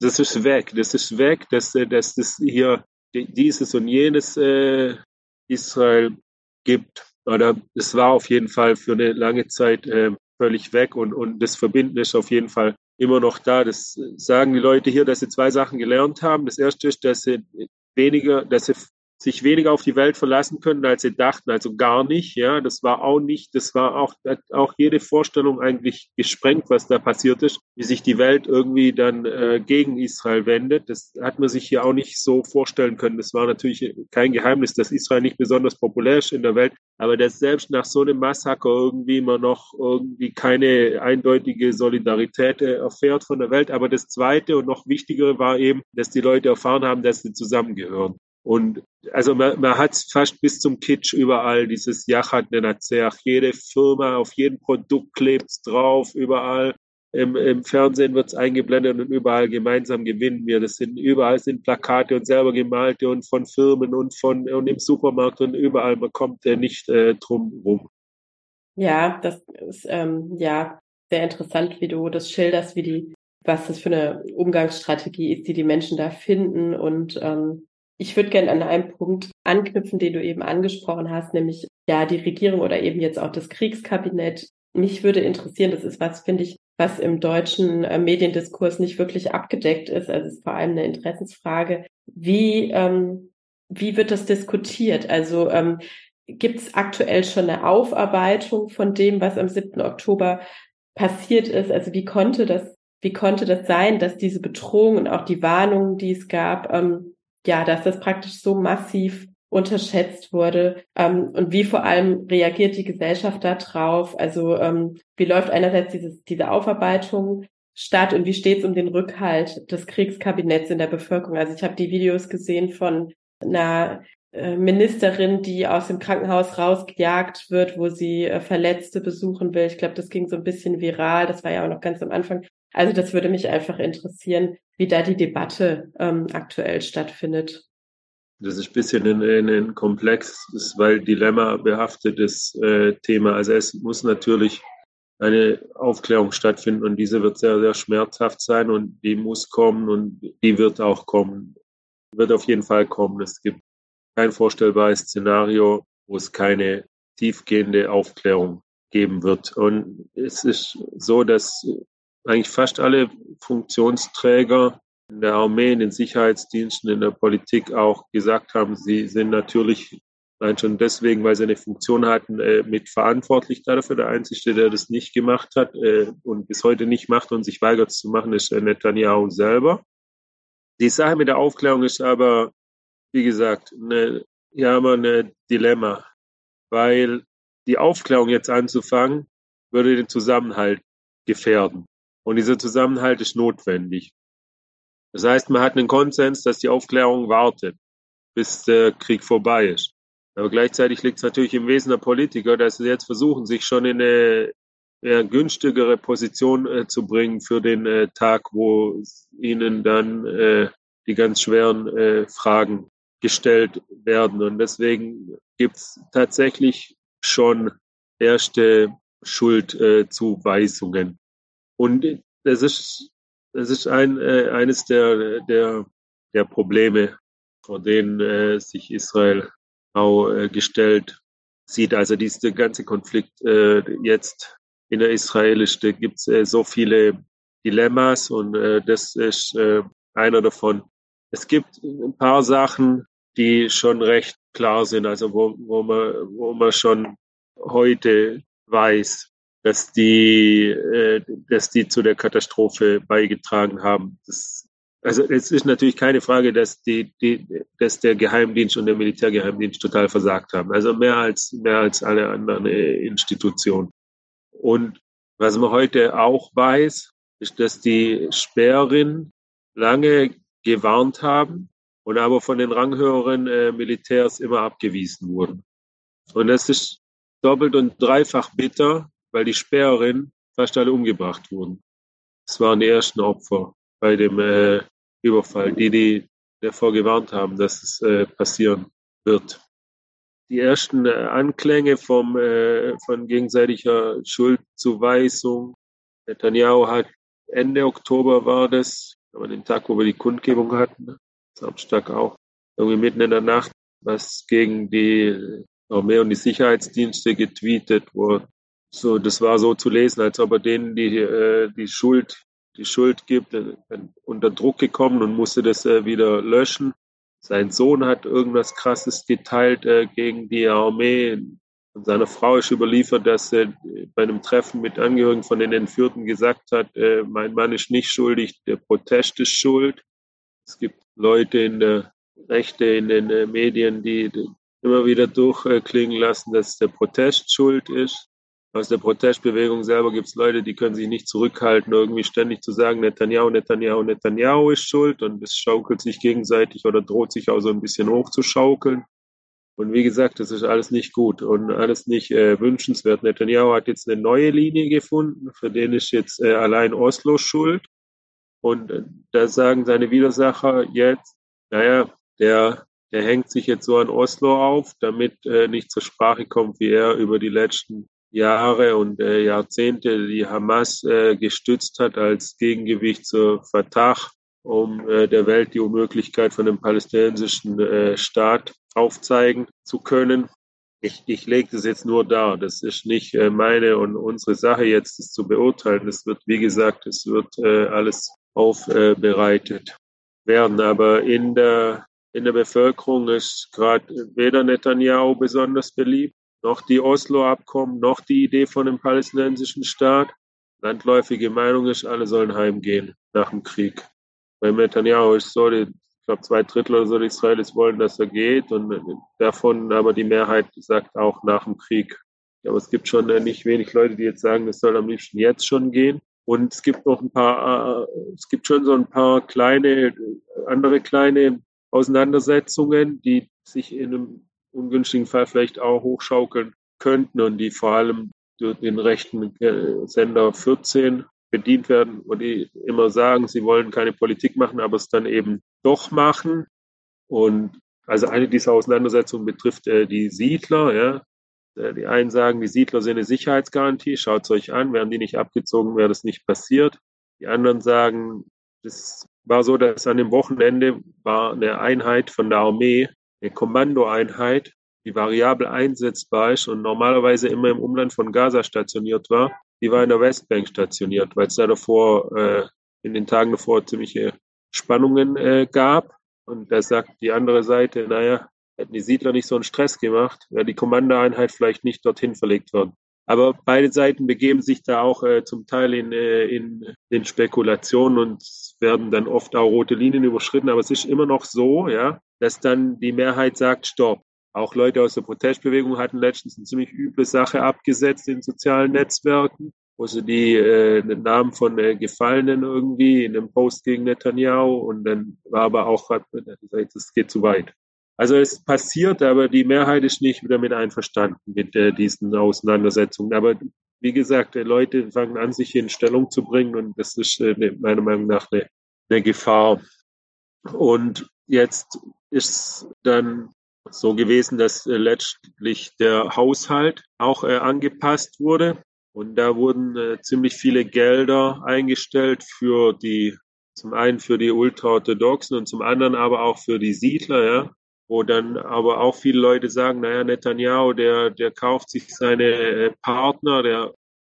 Das ist weg, das ist weg, dass, dass das hier dieses und jenes äh, Israel gibt. Oder es war auf jeden Fall für eine lange Zeit äh, völlig weg und, und das Verbinden ist auf jeden Fall immer noch da. Das sagen die Leute hier, dass sie zwei Sachen gelernt haben. Das erste ist, dass sie weniger, dass sie sich weniger auf die Welt verlassen können, als sie dachten, also gar nicht. Ja, das war auch nicht, das war auch, auch jede Vorstellung eigentlich gesprengt, was da passiert ist, wie sich die Welt irgendwie dann äh, gegen Israel wendet. Das hat man sich hier auch nicht so vorstellen können. Das war natürlich kein Geheimnis, dass Israel nicht besonders populär ist in der Welt, aber dass selbst nach so einem Massaker irgendwie man noch irgendwie keine eindeutige Solidarität äh, erfährt von der Welt. Aber das Zweite und noch Wichtigere war eben, dass die Leute erfahren haben, dass sie zusammengehören. Und also man, man hat fast bis zum Kitsch überall dieses Yachat Nenazach. Jede Firma, auf jedem Produkt klebt's drauf, überall. Im, im Fernsehen wird's eingeblendet und überall gemeinsam gewinnen wir. Das sind überall sind Plakate und selber gemalte und von Firmen und von und im Supermarkt und überall. Man kommt äh, nicht äh, drum rum. Ja, das ist ähm, ja sehr interessant, wie du das schilderst, wie die, was das für eine Umgangsstrategie ist, die die Menschen da finden und ähm, ich würde gerne an einem Punkt anknüpfen, den du eben angesprochen hast, nämlich ja die Regierung oder eben jetzt auch das Kriegskabinett. Mich würde interessieren, das ist was, finde ich, was im deutschen äh, Mediendiskurs nicht wirklich abgedeckt ist. Also es ist vor allem eine Interessensfrage. Wie, ähm, wie wird das diskutiert? Also ähm, gibt es aktuell schon eine Aufarbeitung von dem, was am 7. Oktober passiert ist? Also wie konnte das, wie konnte das sein, dass diese Bedrohung und auch die Warnungen, die es gab, ähm, ja, dass das praktisch so massiv unterschätzt wurde ähm, und wie vor allem reagiert die Gesellschaft da drauf? Also ähm, wie läuft einerseits dieses, diese Aufarbeitung statt und wie steht es um den Rückhalt des Kriegskabinetts in der Bevölkerung? Also ich habe die Videos gesehen von einer äh, Ministerin, die aus dem Krankenhaus rausgejagt wird, wo sie äh, Verletzte besuchen will. Ich glaube, das ging so ein bisschen viral. Das war ja auch noch ganz am Anfang. Also das würde mich einfach interessieren, wie da die Debatte ähm, aktuell stattfindet. Das ist ein bisschen ein, ein, ein komplexes, weil Dilemma behaftetes äh, Thema. Also es muss natürlich eine Aufklärung stattfinden und diese wird sehr, sehr schmerzhaft sein und die muss kommen und die wird auch kommen. Wird auf jeden Fall kommen. Es gibt kein vorstellbares Szenario, wo es keine tiefgehende Aufklärung geben wird. Und es ist so, dass eigentlich fast alle Funktionsträger in der Armee, in den Sicherheitsdiensten, in der Politik auch gesagt haben, sie sind natürlich allein schon deswegen, weil sie eine Funktion hatten, äh, mit verantwortlich dafür. Der Einzige, der das nicht gemacht hat äh, und bis heute nicht macht und sich weigert zu machen, ist äh, Netanyahu selber. Die Sache mit der Aufklärung ist aber, wie gesagt, eine, hier haben wir ein Dilemma, weil die Aufklärung jetzt anzufangen, würde den Zusammenhalt gefährden. Und dieser Zusammenhalt ist notwendig. Das heißt, man hat einen Konsens, dass die Aufklärung wartet, bis der Krieg vorbei ist. Aber gleichzeitig liegt es natürlich im Wesen der Politiker, dass sie jetzt versuchen, sich schon in eine eher günstigere Position äh, zu bringen für den äh, Tag, wo ihnen dann äh, die ganz schweren äh, Fragen gestellt werden. Und deswegen gibt es tatsächlich schon erste Schuldzuweisungen. Und das ist, das ist ein, äh, eines der, der der Probleme, vor denen äh, sich Israel auch äh, gestellt sieht. Also dieser ganze Konflikt äh, jetzt in der israelischen, gibt es äh, so viele Dilemmas und äh, das ist äh, einer davon. Es gibt ein paar Sachen, die schon recht klar sind, also wo, wo man, wo man schon heute weiß, dass die, äh, dass die zu der Katastrophe beigetragen haben. Das, also es ist natürlich keine Frage, dass die, die, dass der Geheimdienst und der Militärgeheimdienst total versagt haben. Also mehr als mehr als alle anderen äh, Institutionen. Und was man heute auch weiß, ist, dass die Sperrin lange gewarnt haben und aber von den ranghöheren äh, Militärs immer abgewiesen wurden. Und das ist doppelt und dreifach bitter, weil die Sperrerin fast alle umgebracht wurden. Das waren die ersten Opfer bei dem äh, Überfall, die, die davor gewarnt haben, dass es äh, passieren wird. Die ersten äh, Anklänge vom, äh, von gegenseitiger Schuldzuweisung. Netanyahu hat Ende Oktober war das, aber den Tag, wo wir die Kundgebung hatten, ne? Samstag auch, irgendwie mitten in der Nacht, was gegen die Armee und die Sicherheitsdienste getweetet, wo so, das war so zu lesen, als ob er denen die, äh, die Schuld, die Schuld gibt, äh, unter Druck gekommen und musste das äh, wieder löschen. Sein Sohn hat irgendwas Krasses geteilt äh, gegen die Armee. Und seine Frau ist überliefert, dass er bei einem Treffen mit Angehörigen von den Entführten gesagt hat, äh, mein Mann ist nicht schuldig, der Protest ist schuld. Es gibt Leute in der Rechte, in den äh, Medien, die immer wieder durchklingen lassen, dass der Protest schuld ist. Aus der Protestbewegung selber gibt es Leute, die können sich nicht zurückhalten, irgendwie ständig zu sagen, Netanyahu, Netanyahu, Netanyahu ist schuld und es schaukelt sich gegenseitig oder droht sich auch so ein bisschen hochzuschaukeln. Und wie gesagt, das ist alles nicht gut und alles nicht äh, wünschenswert. Netanyahu hat jetzt eine neue Linie gefunden, für den ist jetzt äh, allein Oslo schuld. Und äh, da sagen seine Widersacher jetzt, naja, der, der hängt sich jetzt so an Oslo auf, damit äh, nicht zur Sprache kommt, wie er über die letzten Jahre und äh, Jahrzehnte die Hamas äh, gestützt hat als Gegengewicht zur Fatah, um äh, der Welt die Unmöglichkeit von einem palästinensischen äh, Staat aufzeigen zu können. Ich, ich lege das jetzt nur dar. Das ist nicht äh, meine und unsere Sache jetzt, das zu beurteilen. Es wird, wie gesagt, es wird äh, alles aufbereitet werden. Aber in der, in der Bevölkerung ist gerade weder Netanyahu besonders beliebt, noch die Oslo-Abkommen, noch die Idee von einem palästinensischen Staat. Landläufige Meinung ist, alle sollen heimgehen nach dem Krieg. Bei Netanyahu ist so, die ich glaube, zwei Drittel oder so der Israelis wollen, dass er geht und davon aber die Mehrheit sagt auch nach dem Krieg. Aber es gibt schon nicht wenig Leute, die jetzt sagen, es soll am liebsten jetzt schon gehen. Und es gibt noch ein paar, äh, es gibt schon so ein paar kleine, andere kleine Auseinandersetzungen, die sich in einem ungünstigen Fall vielleicht auch hochschaukeln könnten und die vor allem durch den rechten äh, Sender 14 bedient werden, wo die immer sagen, sie wollen keine Politik machen, aber es dann eben doch machen. Und also eine dieser Auseinandersetzungen betrifft äh, die Siedler. Ja. Äh, die einen sagen, die Siedler sind eine Sicherheitsgarantie, schaut es euch an, wären die nicht abgezogen, wäre das nicht passiert. Die anderen sagen, es war so, dass an dem Wochenende war eine Einheit von der Armee, eine Kommandoeinheit, die variabel einsetzbar ist und normalerweise immer im Umland von Gaza stationiert war, die war in der Westbank stationiert, weil es da davor, äh, in den Tagen davor ziemliche Spannungen äh, gab. Und da sagt die andere Seite, naja, hätten die Siedler nicht so einen Stress gemacht, wäre die Kommandoeinheit vielleicht nicht dorthin verlegt worden. Aber beide Seiten begeben sich da auch äh, zum Teil in, äh, in, in Spekulationen und werden dann oft auch rote Linien überschritten. Aber es ist immer noch so, ja, dass dann die Mehrheit sagt, stopp. Auch Leute aus der Protestbewegung hatten letztens eine ziemlich üble Sache abgesetzt in sozialen Netzwerken, wo sie die äh, den Namen von äh, Gefallenen irgendwie in einem Post gegen Netanyahu und dann war aber auch, das geht zu weit. Also es passiert, aber die Mehrheit ist nicht damit einverstanden mit äh, diesen Auseinandersetzungen. Aber wie gesagt, Leute fangen an, sich in Stellung zu bringen und das ist äh, ne, meiner Meinung nach eine, eine Gefahr. Und jetzt ist dann so gewesen, dass äh, letztlich der Haushalt auch äh, angepasst wurde. Und da wurden äh, ziemlich viele Gelder eingestellt für die Zum einen für die Ultraorthodoxen und zum anderen aber auch für die Siedler, ja, wo dann aber auch viele Leute sagen, naja, Netanyahu, der, der kauft sich seine Partner, der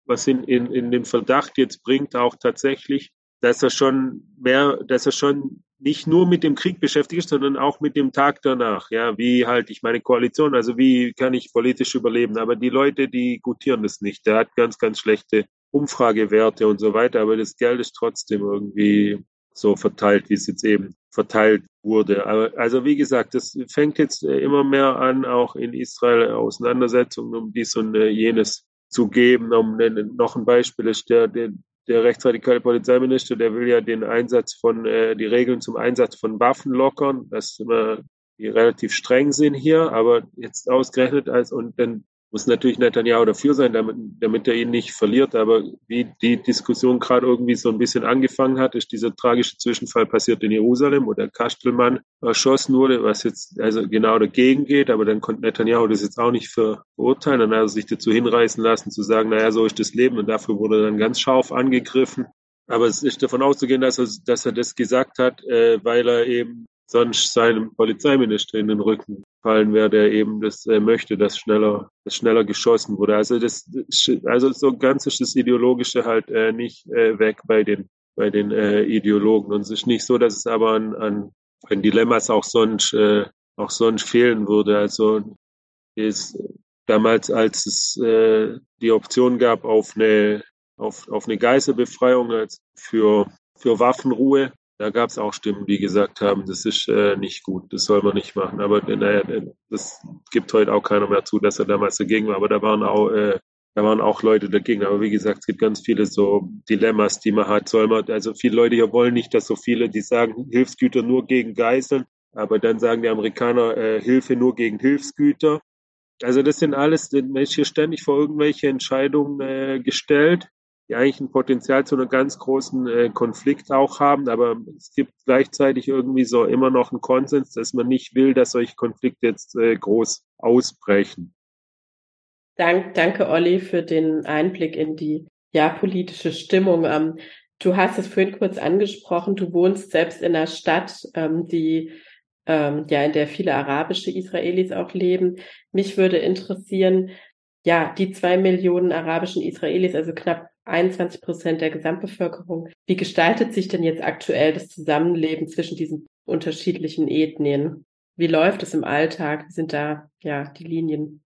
was in, in, in den Verdacht jetzt bringt, auch tatsächlich, dass er schon mehr, dass er schon nicht nur mit dem Krieg beschäftigt ist, sondern auch mit dem Tag danach. Ja, wie halte ich meine Koalition? Also wie kann ich politisch überleben? Aber die Leute, die gutieren das nicht. Der hat ganz, ganz schlechte Umfragewerte und so weiter. Aber das Geld ist trotzdem irgendwie so verteilt, wie es jetzt eben verteilt wurde. Aber, also wie gesagt, das fängt jetzt immer mehr an, auch in Israel Auseinandersetzungen um dies und jenes zu geben. Um noch ein Beispiel ist der, der, der rechtsradikale Polizeiminister, der will ja den Einsatz von, äh, die Regeln zum Einsatz von Waffen lockern, das immer die relativ streng sind hier, aber jetzt ausgerechnet als, und dann muss natürlich Netanyahu dafür sein, damit, damit er ihn nicht verliert. Aber wie die Diskussion gerade irgendwie so ein bisschen angefangen hat, ist dieser tragische Zwischenfall passiert in Jerusalem, wo der Kastelmann erschossen wurde, was jetzt also genau dagegen geht. Aber dann konnte Netanyahu das jetzt auch nicht verurteilen. Dann hat er sich dazu hinreißen lassen, zu sagen, naja, so ist das Leben. Und dafür wurde er dann ganz scharf angegriffen. Aber es ist davon auszugehen, dass er, dass er das gesagt hat, äh, weil er eben sonst seinem Polizeiminister in den Rücken fallen wäre, der eben das äh, möchte, dass schneller, dass schneller geschossen wurde. Also das, also so ganz ist das Ideologische halt äh, nicht äh, weg bei den bei den äh, Ideologen. Und es ist nicht so, dass es aber an, an, an Dilemmas auch sonst äh, auch sonst fehlen würde. Also ist damals, als es äh, die Option gab auf eine auf, auf eine Geiselbefreiung als für für Waffenruhe, da gab es auch Stimmen, die gesagt haben, das ist äh, nicht gut, das soll man nicht machen. Aber äh, naja, das gibt heute auch keiner mehr zu, dass er damals dagegen war. Aber da waren auch, äh, da waren auch Leute dagegen. Aber wie gesagt, es gibt ganz viele so Dilemmas, die man hat. Soll man, also viele Leute hier wollen nicht, dass so viele, die sagen, Hilfsgüter nur gegen Geiseln, aber dann sagen die Amerikaner äh, Hilfe nur gegen Hilfsgüter. Also das sind alles, man ist hier ständig vor irgendwelche Entscheidungen äh, gestellt die eigentlich ein Potenzial zu einem ganz großen äh, Konflikt auch haben, aber es gibt gleichzeitig irgendwie so immer noch einen Konsens, dass man nicht will, dass solche Konflikte jetzt äh, groß ausbrechen. Dank, danke, Olli, für den Einblick in die ja, politische Stimmung. Ähm, du hast es vorhin kurz angesprochen, du wohnst selbst in einer Stadt, ähm, die ähm, ja, in der viele arabische Israelis auch leben. Mich würde interessieren, ja, die zwei Millionen arabischen Israelis, also knapp 21 Prozent der Gesamtbevölkerung. Wie gestaltet sich denn jetzt aktuell das Zusammenleben zwischen diesen unterschiedlichen Ethnien? Wie läuft es im Alltag? Wie sind da ja die Linien?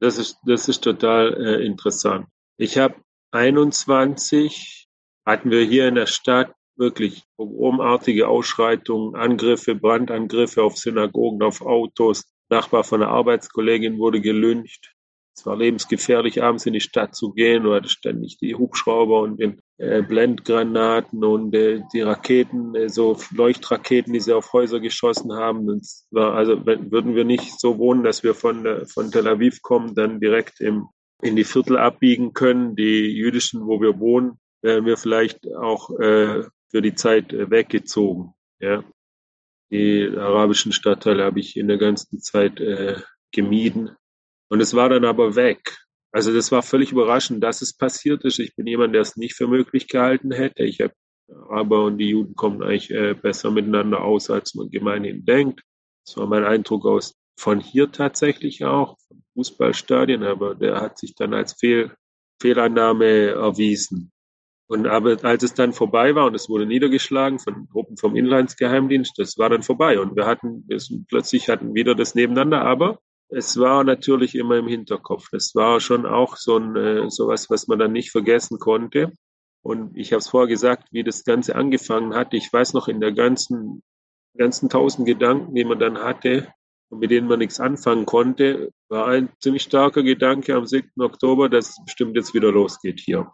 Das ist, das ist total äh, interessant. Ich habe 21 hatten wir hier in der Stadt wirklich pogromartige Ausschreitungen, Angriffe, Brandangriffe auf Synagogen, auf Autos. Nachbar von einer Arbeitskollegin wurde gelyncht. Es war lebensgefährlich, abends in die Stadt zu gehen. Du hattest ständig die Hubschrauber und den äh, Blendgranaten und äh, die Raketen, äh, so Leuchtraketen, die sie auf Häuser geschossen haben. Und war, also wenn, würden wir nicht so wohnen, dass wir von, äh, von Tel Aviv kommen, dann direkt im, in die Viertel abbiegen können, die jüdischen, wo wir wohnen, wären wir vielleicht auch äh, für die Zeit äh, weggezogen. Ja. Die arabischen Stadtteile habe ich in der ganzen Zeit gemieden. Und es war dann aber weg. Also das war völlig überraschend, dass es passiert ist. Ich bin jemand, der es nicht für möglich gehalten hätte. Ich habe aber und die Juden kommen eigentlich äh, besser miteinander aus, als man gemeinhin denkt. Das war mein Eindruck aus von hier tatsächlich auch, von Fußballstadien, aber der hat sich dann als Fehl, Fehlannahme erwiesen. Und aber als es dann vorbei war und es wurde niedergeschlagen von Gruppen vom Inlandsgeheimdienst, das war dann vorbei und wir hatten, wir plötzlich hatten wieder das nebeneinander, aber es war natürlich immer im Hinterkopf. Es war schon auch so ein äh, sowas, was man dann nicht vergessen konnte. Und ich habe es vorher gesagt, wie das Ganze angefangen hat. Ich weiß noch in der ganzen ganzen tausend Gedanken, die man dann hatte und mit denen man nichts anfangen konnte, war ein ziemlich starker Gedanke am 7. Oktober, dass es bestimmt jetzt wieder losgeht hier.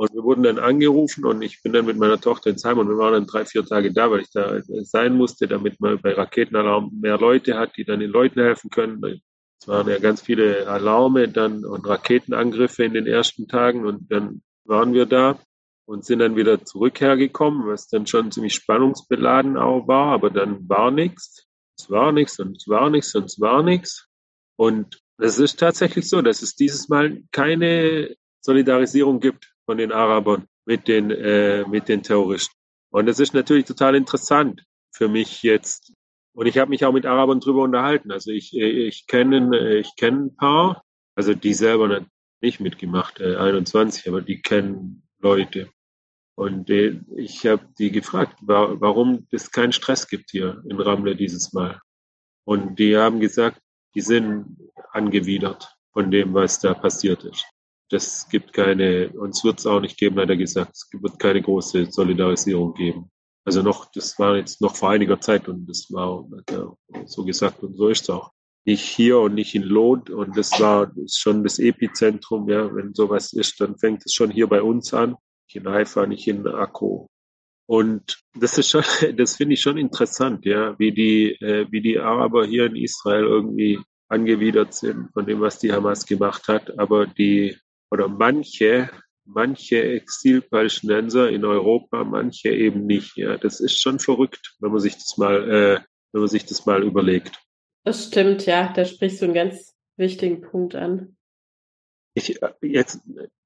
Und wir wurden dann angerufen und ich bin dann mit meiner Tochter ins Heim und wir waren dann drei, vier Tage da, weil ich da sein musste, damit man bei Raketenalarm mehr Leute hat, die dann den Leuten helfen können. Es waren ja ganz viele Alarme dann und Raketenangriffe in den ersten Tagen und dann waren wir da und sind dann wieder zurück hergekommen, was dann schon ziemlich spannungsbeladen auch war, aber dann war nichts. Es war nichts und es war nichts und es war nichts. Und es ist tatsächlich so, dass es dieses Mal keine Solidarisierung gibt von den Arabern mit den, äh, mit den Terroristen. Und das ist natürlich total interessant für mich jetzt. Und ich habe mich auch mit Arabern drüber unterhalten. Also ich, ich kenne ich kenne ein paar, also die selber nicht mitgemacht, äh, 21, aber die kennen Leute. Und die, ich habe die gefragt, warum es keinen Stress gibt hier in Ramle dieses Mal. Und die haben gesagt, die sind angewidert von dem, was da passiert ist. Das gibt keine, uns wird es auch nicht geben, hat er gesagt. Es wird keine große Solidarisierung geben. Also noch, das war jetzt noch vor einiger Zeit und das war so gesagt und so ist es auch. Nicht hier und nicht in Lot und das war ist schon das Epizentrum, ja. Wenn sowas ist, dann fängt es schon hier bei uns an. Nicht in Haifa, nicht in Akko. Und das ist schon, <laughs> das finde ich schon interessant, ja, wie die, äh, wie die Araber hier in Israel irgendwie angewidert sind von dem, was die Hamas gemacht hat. Aber die, oder manche, manche Exilpalästinenser in Europa, manche eben nicht. Ja, das ist schon verrückt, wenn man sich das mal, äh, wenn man sich das mal überlegt. Das stimmt, ja, da sprichst du einen ganz wichtigen Punkt an. Ich, äh, jetzt,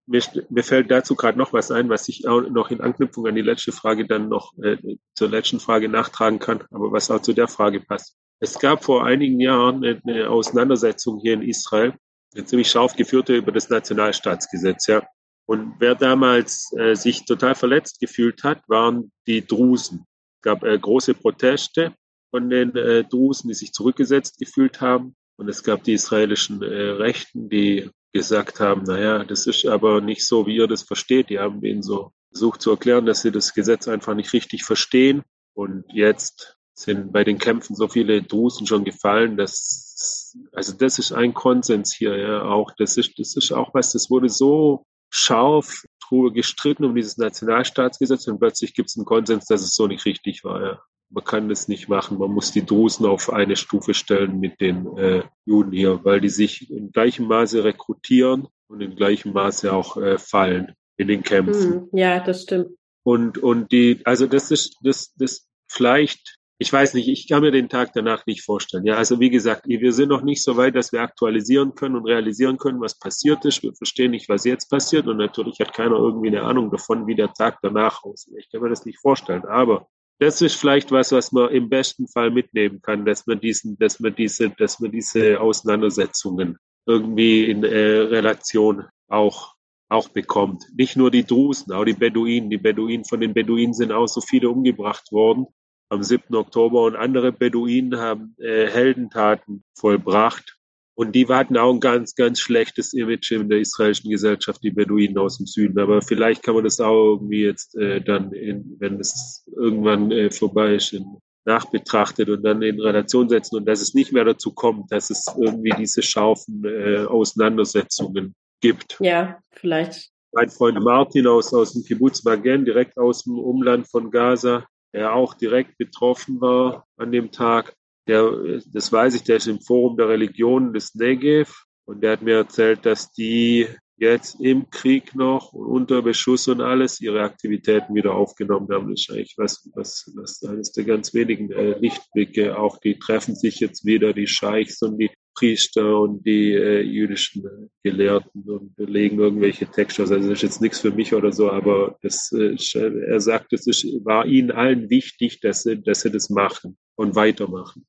mir, mir fällt dazu gerade noch was ein, was ich auch noch in Anknüpfung an die letzte Frage dann noch äh, zur letzten Frage nachtragen kann, aber was auch zu der Frage passt. Es gab vor einigen Jahren eine Auseinandersetzung hier in Israel, ziemlich scharf geführte über das Nationalstaatsgesetz, ja. Und wer damals äh, sich total verletzt gefühlt hat, waren die Drusen. Es gab äh, große Proteste von den äh, Drusen, die sich zurückgesetzt gefühlt haben. Und es gab die israelischen äh, Rechten, die gesagt haben, naja, das ist aber nicht so, wie ihr das versteht. Die haben ihnen so versucht zu erklären, dass sie das Gesetz einfach nicht richtig verstehen. Und jetzt sind bei den Kämpfen so viele Drusen schon gefallen, dass, also das ist ein Konsens hier, ja, auch, das ist, das ist auch was, das wurde so scharf drüber gestritten um dieses Nationalstaatsgesetz und plötzlich gibt es einen Konsens, dass es so nicht richtig war, ja. Man kann das nicht machen. Man muss die Drusen auf eine Stufe stellen mit den äh, Juden hier, weil die sich in gleichem Maße rekrutieren und in gleichem Maße auch äh, fallen in den Kämpfen. Hm, ja, das stimmt. Und, und die, also das ist, das, das vielleicht ich weiß nicht, ich kann mir den Tag danach nicht vorstellen. Ja, also wie gesagt, wir sind noch nicht so weit, dass wir aktualisieren können und realisieren können, was passiert ist. Wir verstehen nicht, was jetzt passiert und natürlich hat keiner irgendwie eine Ahnung davon, wie der Tag danach aussieht. Ich kann mir das nicht vorstellen, aber das ist vielleicht was, was man im besten Fall mitnehmen kann, dass man diesen, dass man diese, dass man diese Auseinandersetzungen irgendwie in äh, Relation auch auch bekommt. Nicht nur die Drusen, auch die Beduinen. Die Beduinen, von den Beduinen sind auch so viele umgebracht worden am 7. Oktober und andere Beduinen haben äh, Heldentaten vollbracht. Und die hatten auch ein ganz, ganz schlechtes Image in der israelischen Gesellschaft, die Beduinen aus dem Süden. Aber vielleicht kann man das auch irgendwie jetzt äh, dann, in, wenn es irgendwann äh, vorbei ist, in, nachbetrachtet und dann in Relation setzen und dass es nicht mehr dazu kommt, dass es irgendwie diese scharfen äh, Auseinandersetzungen gibt. Ja, vielleicht. Mein Freund Martin aus, aus dem Kibbutz Magen, direkt aus dem Umland von Gaza, der auch direkt betroffen war an dem Tag. Der, das weiß ich, der ist im Forum der Religionen des Negev und der hat mir erzählt, dass die jetzt im Krieg noch unter Beschuss und alles ihre Aktivitäten wieder aufgenommen haben. Das ist eigentlich was, was, was eines der ganz wenigen äh, Lichtblicke. Auch die treffen sich jetzt wieder, die Scheichs und die Priester und die äh, jüdischen äh, Gelehrten und legen irgendwelche Texte aus. Also das ist jetzt nichts für mich oder so, aber das, äh, er sagt, es ist, war ihnen allen wichtig, dass sie, dass sie das machen und weitermachen.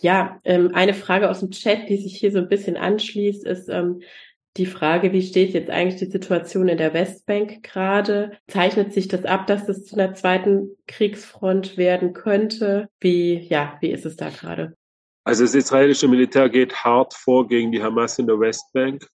Ja, ähm, eine Frage aus dem Chat, die sich hier so ein bisschen anschließt, ist ähm, die Frage, wie steht jetzt eigentlich die Situation in der Westbank gerade? Zeichnet sich das ab, dass es zu einer zweiten Kriegsfront werden könnte? Wie, ja, wie ist es da gerade? Also das israelische Militär geht hart vor gegen die Hamas in der Westbank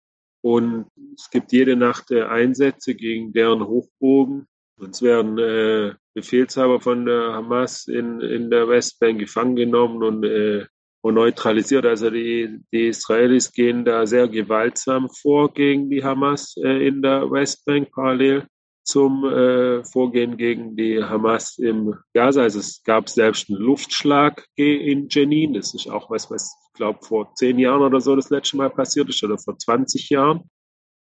und es gibt jede Nacht äh, Einsätze gegen deren Hochbogen. Es werden äh, Befehlshaber von der Hamas in, in der Westbank gefangen genommen und, äh, und neutralisiert. Also die, die Israelis gehen da sehr gewaltsam vor gegen die Hamas äh, in der Westbank parallel zum äh, Vorgehen gegen die Hamas im Gaza. Also es gab selbst einen Luftschlag in Jenin. Das ist auch was, was ich glaube vor zehn Jahren oder so das letzte Mal passiert ist oder vor 20 Jahren.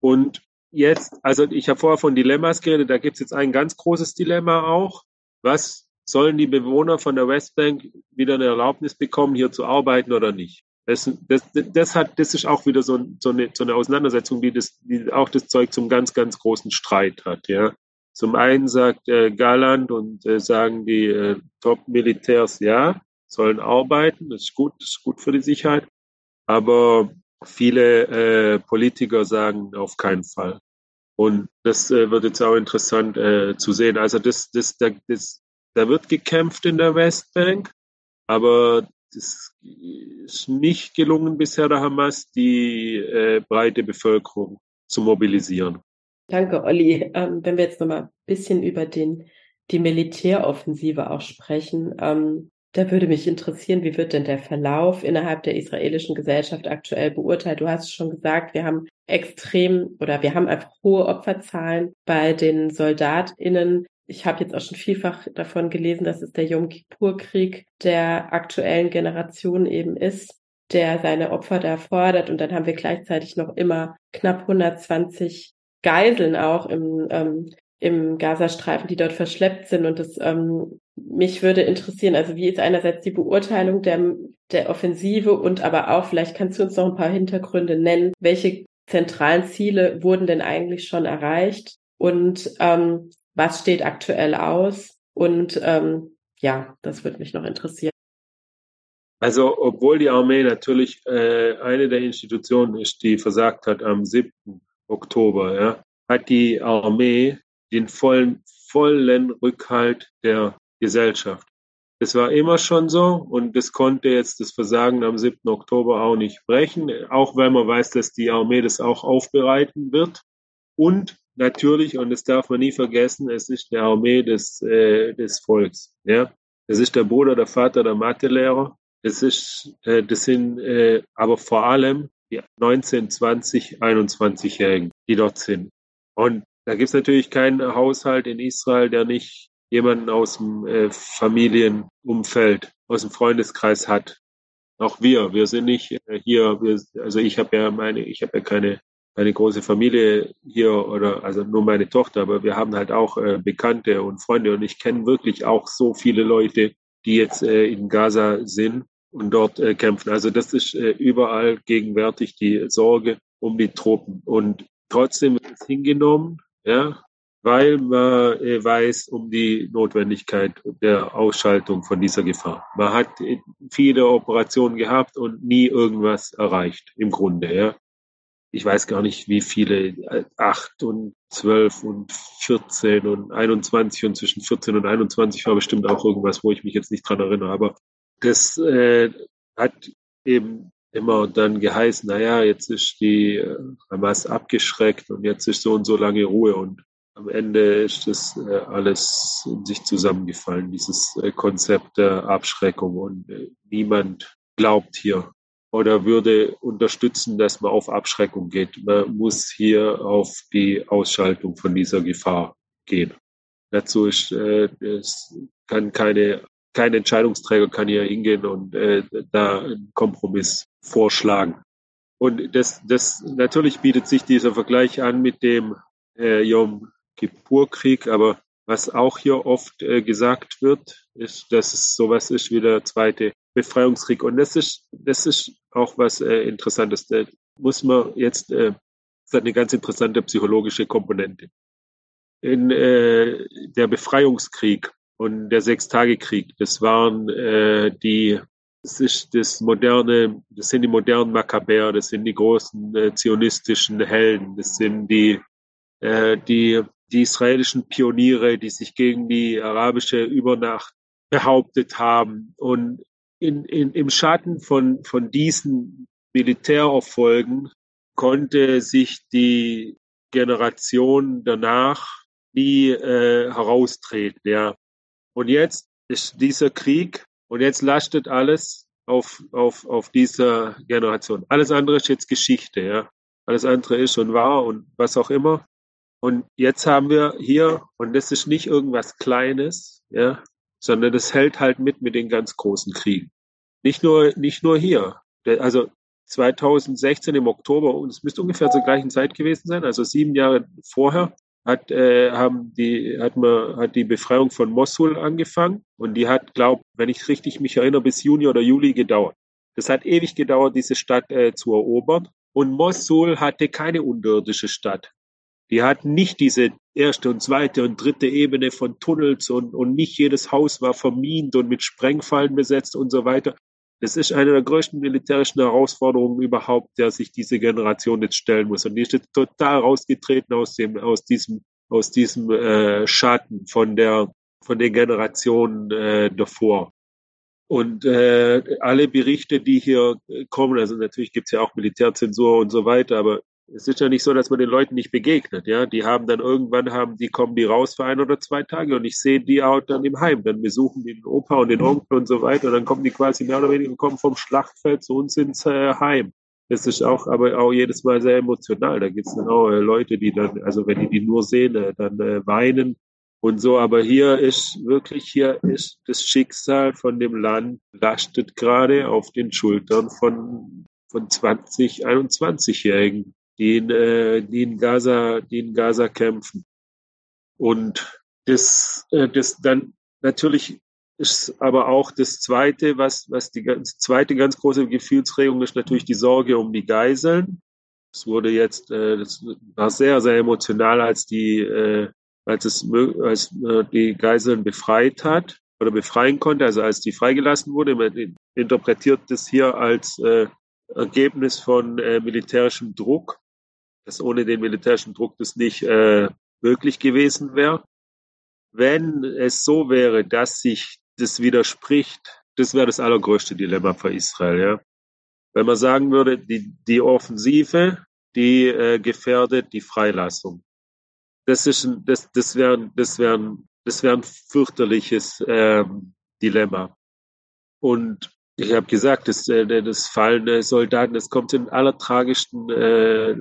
Und jetzt, also ich habe vorher von Dilemmas geredet, da gibt es jetzt ein ganz großes Dilemma auch. Was sollen die Bewohner von der Westbank wieder eine Erlaubnis bekommen, hier zu arbeiten oder nicht? Das, das, das, hat, das ist auch wieder so, so, eine, so eine Auseinandersetzung, die, das, die auch das Zeug zum ganz, ganz großen Streit hat. Ja. Zum einen sagt äh, Galland und äh, sagen die äh, Top-Militärs, ja, sollen arbeiten, das ist gut, das ist gut für die Sicherheit. Aber viele äh, Politiker sagen auf keinen Fall. Und das äh, wird jetzt auch interessant äh, zu sehen. Also das, das, da, das, da wird gekämpft in der Westbank, aber es ist nicht gelungen bisher der Hamas, die äh, breite Bevölkerung zu mobilisieren. Danke, Olli. Ähm, wenn wir jetzt noch mal ein bisschen über den, die Militäroffensive auch sprechen, ähm, da würde mich interessieren, wie wird denn der Verlauf innerhalb der israelischen Gesellschaft aktuell beurteilt? Du hast schon gesagt, wir haben extrem oder wir haben einfach hohe Opferzahlen bei den SoldatInnen. Ich habe jetzt auch schon vielfach davon gelesen, dass es der Yom Kippur-Krieg der aktuellen Generation eben ist, der seine Opfer da fordert. Und dann haben wir gleichzeitig noch immer knapp 120 Geiseln auch im, ähm, im Gazastreifen, die dort verschleppt sind. Und das ähm, mich würde interessieren, also wie ist einerseits die Beurteilung der, der Offensive und aber auch, vielleicht kannst du uns noch ein paar Hintergründe nennen, welche zentralen Ziele wurden denn eigentlich schon erreicht und ähm, was steht aktuell aus? Und ähm, ja, das würde mich noch interessieren. Also, obwohl die Armee natürlich äh, eine der Institutionen ist, die versagt hat am 7. Oktober, ja, hat die Armee den vollen, vollen Rückhalt der Gesellschaft. Das war immer schon so und das konnte jetzt das Versagen am 7. Oktober auch nicht brechen, auch weil man weiß, dass die Armee das auch aufbereiten wird. Und natürlich, und das darf man nie vergessen, es ist die Armee des, äh, des Volks. Ja? Das ist der Bruder, der Vater, der Mathelehrer. Das, ist, äh, das sind äh, aber vor allem die 19, 20, 21-Jährigen, die dort sind. Und da gibt es natürlich keinen Haushalt in Israel, der nicht jemanden aus dem äh, Familienumfeld, aus dem Freundeskreis hat. Auch wir, wir sind nicht äh, hier, wir, also ich habe ja meine, ich habe ja keine, keine große Familie hier oder also nur meine Tochter, aber wir haben halt auch äh, Bekannte und Freunde und ich kenne wirklich auch so viele Leute, die jetzt äh, in Gaza sind und dort äh, kämpfen. Also das ist äh, überall gegenwärtig die Sorge um die Truppen und trotzdem wird es hingenommen, ja, weil man äh, weiß um die Notwendigkeit der Ausschaltung von dieser Gefahr. Man hat äh, viele Operationen gehabt und nie irgendwas erreicht, im Grunde. Ja. Ich weiß gar nicht, wie viele, äh, acht und zwölf und 14 und 21 und zwischen 14 und 21 war bestimmt auch irgendwas, wo ich mich jetzt nicht dran erinnere. Aber das äh, hat eben immer dann geheißen, naja, jetzt ist die Hamas abgeschreckt und jetzt ist so und so lange Ruhe und am Ende ist das äh, alles in sich zusammengefallen, dieses äh, Konzept der Abschreckung. Und äh, niemand glaubt hier oder würde unterstützen, dass man auf Abschreckung geht. Man muss hier auf die Ausschaltung von dieser Gefahr gehen. Dazu ist, es kann keine, kein Entscheidungsträger kann hier hingehen und da einen Kompromiss vorschlagen. Und das, das natürlich bietet sich dieser Vergleich an mit dem äh, Yom Kippur-Krieg, aber was auch hier oft äh, gesagt wird, ist, dass es sowas ist wie der zweite Befreiungskrieg. Und das ist, das ist auch was äh, Interessantes. Da muss man jetzt, äh, das hat eine ganz interessante psychologische Komponente. In äh, der Befreiungskrieg und der Sechstagekrieg, das waren äh, die, das ist das moderne, das sind die modernen Makkabäer, das sind die großen äh, zionistischen Helden, das sind die, äh, die die israelischen Pioniere, die sich gegen die arabische Übernacht behauptet haben. Und in, in, im Schatten von, von diesen Militärerfolgen konnte sich die Generation danach nie äh, heraustreten. Ja. Und jetzt ist dieser Krieg und jetzt lastet alles auf, auf, auf dieser Generation. Alles andere ist jetzt Geschichte. Ja. Alles andere ist schon wahr und was auch immer. Und jetzt haben wir hier, und das ist nicht irgendwas Kleines, ja, sondern das hält halt mit mit den ganz großen Kriegen. Nicht nur, nicht nur hier. Also 2016 im Oktober, und es müsste ungefähr zur gleichen Zeit gewesen sein, also sieben Jahre vorher, hat, äh, haben die, hat, man, hat die Befreiung von Mosul angefangen und die hat, glaub, wenn ich richtig mich erinnere, bis Juni oder Juli gedauert. Das hat ewig gedauert, diese Stadt äh, zu erobern. Und Mosul hatte keine unterirdische Stadt. Die hatten nicht diese erste und zweite und dritte Ebene von Tunnels und, und nicht jedes Haus war vermint und mit Sprengfallen besetzt und so weiter. Das ist eine der größten militärischen Herausforderungen überhaupt, der sich diese Generation jetzt stellen muss. Und die ist jetzt total rausgetreten aus dem, aus diesem, aus diesem äh, Schatten von der, von den Generationen äh, davor. Und äh, alle Berichte, die hier kommen, also natürlich gibt's ja auch Militärzensur und so weiter, aber es ist ja nicht so, dass man den Leuten nicht begegnet, ja. Die haben dann irgendwann haben, die kommen die raus für ein oder zwei Tage und ich sehe die auch dann im Heim. Dann besuchen die den Opa und den Onkel und so weiter. Und dann kommen die quasi mehr oder weniger kommen vom Schlachtfeld zu uns ins äh, Heim. Das ist auch, aber auch jedes Mal sehr emotional. Da gibt's dann auch äh, Leute, die dann, also wenn die die nur sehen, äh, dann äh, weinen und so. Aber hier ist wirklich, hier ist das Schicksal von dem Land lastet gerade auf den Schultern von, von 20, 21-Jährigen die in, äh, die in Gaza, die in Gaza kämpfen. Und das, äh, das dann natürlich ist aber auch das zweite, was, was die ganz, zweite ganz große Gefühlsregung ist natürlich die Sorge um die Geiseln. Es wurde jetzt, äh, das war sehr, sehr emotional, als die, äh, als es, als äh, die Geiseln befreit hat oder befreien konnte, also als die freigelassen wurde. Man interpretiert das hier als äh, Ergebnis von äh, militärischem Druck dass ohne den militärischen Druck das nicht äh, möglich gewesen wäre. Wenn es so wäre, dass sich das widerspricht, das wäre das allergrößte Dilemma für Israel. Ja? Wenn man sagen würde, die, die Offensive, die äh, gefährdet die Freilassung. Das ist ein, das, das wäre das wäre das wäre ein fürchterliches ähm, Dilemma. Und ich habe gesagt, das, äh, das Fallen Soldaten, das kommt in allertragischsten äh,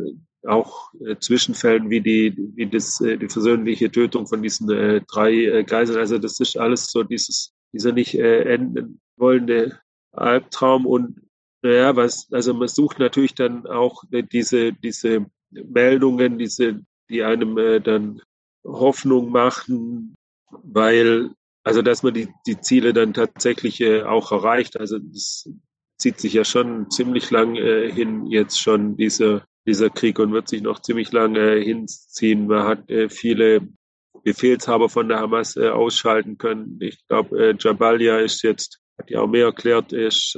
auch äh, Zwischenfällen wie die, wie das, äh, die versöhnliche Tötung von diesen äh, drei äh, Geiseln. Also das ist alles so dieses, dieser nicht äh, enden wollende Albtraum und naja, was, also man sucht natürlich dann auch äh, diese, diese Meldungen, diese, die einem dann Hoffnung machen, weil, also dass man die, die Ziele dann tatsächlich auch erreicht. Also das zieht sich ja schon ziemlich lang hin, jetzt schon diese dieser Krieg und wird sich noch ziemlich lange hinziehen. Man hat äh, viele Befehlshaber von der Hamas äh, ausschalten können. Ich glaube, äh, Jabalia ist jetzt, hat die Armee erklärt, ist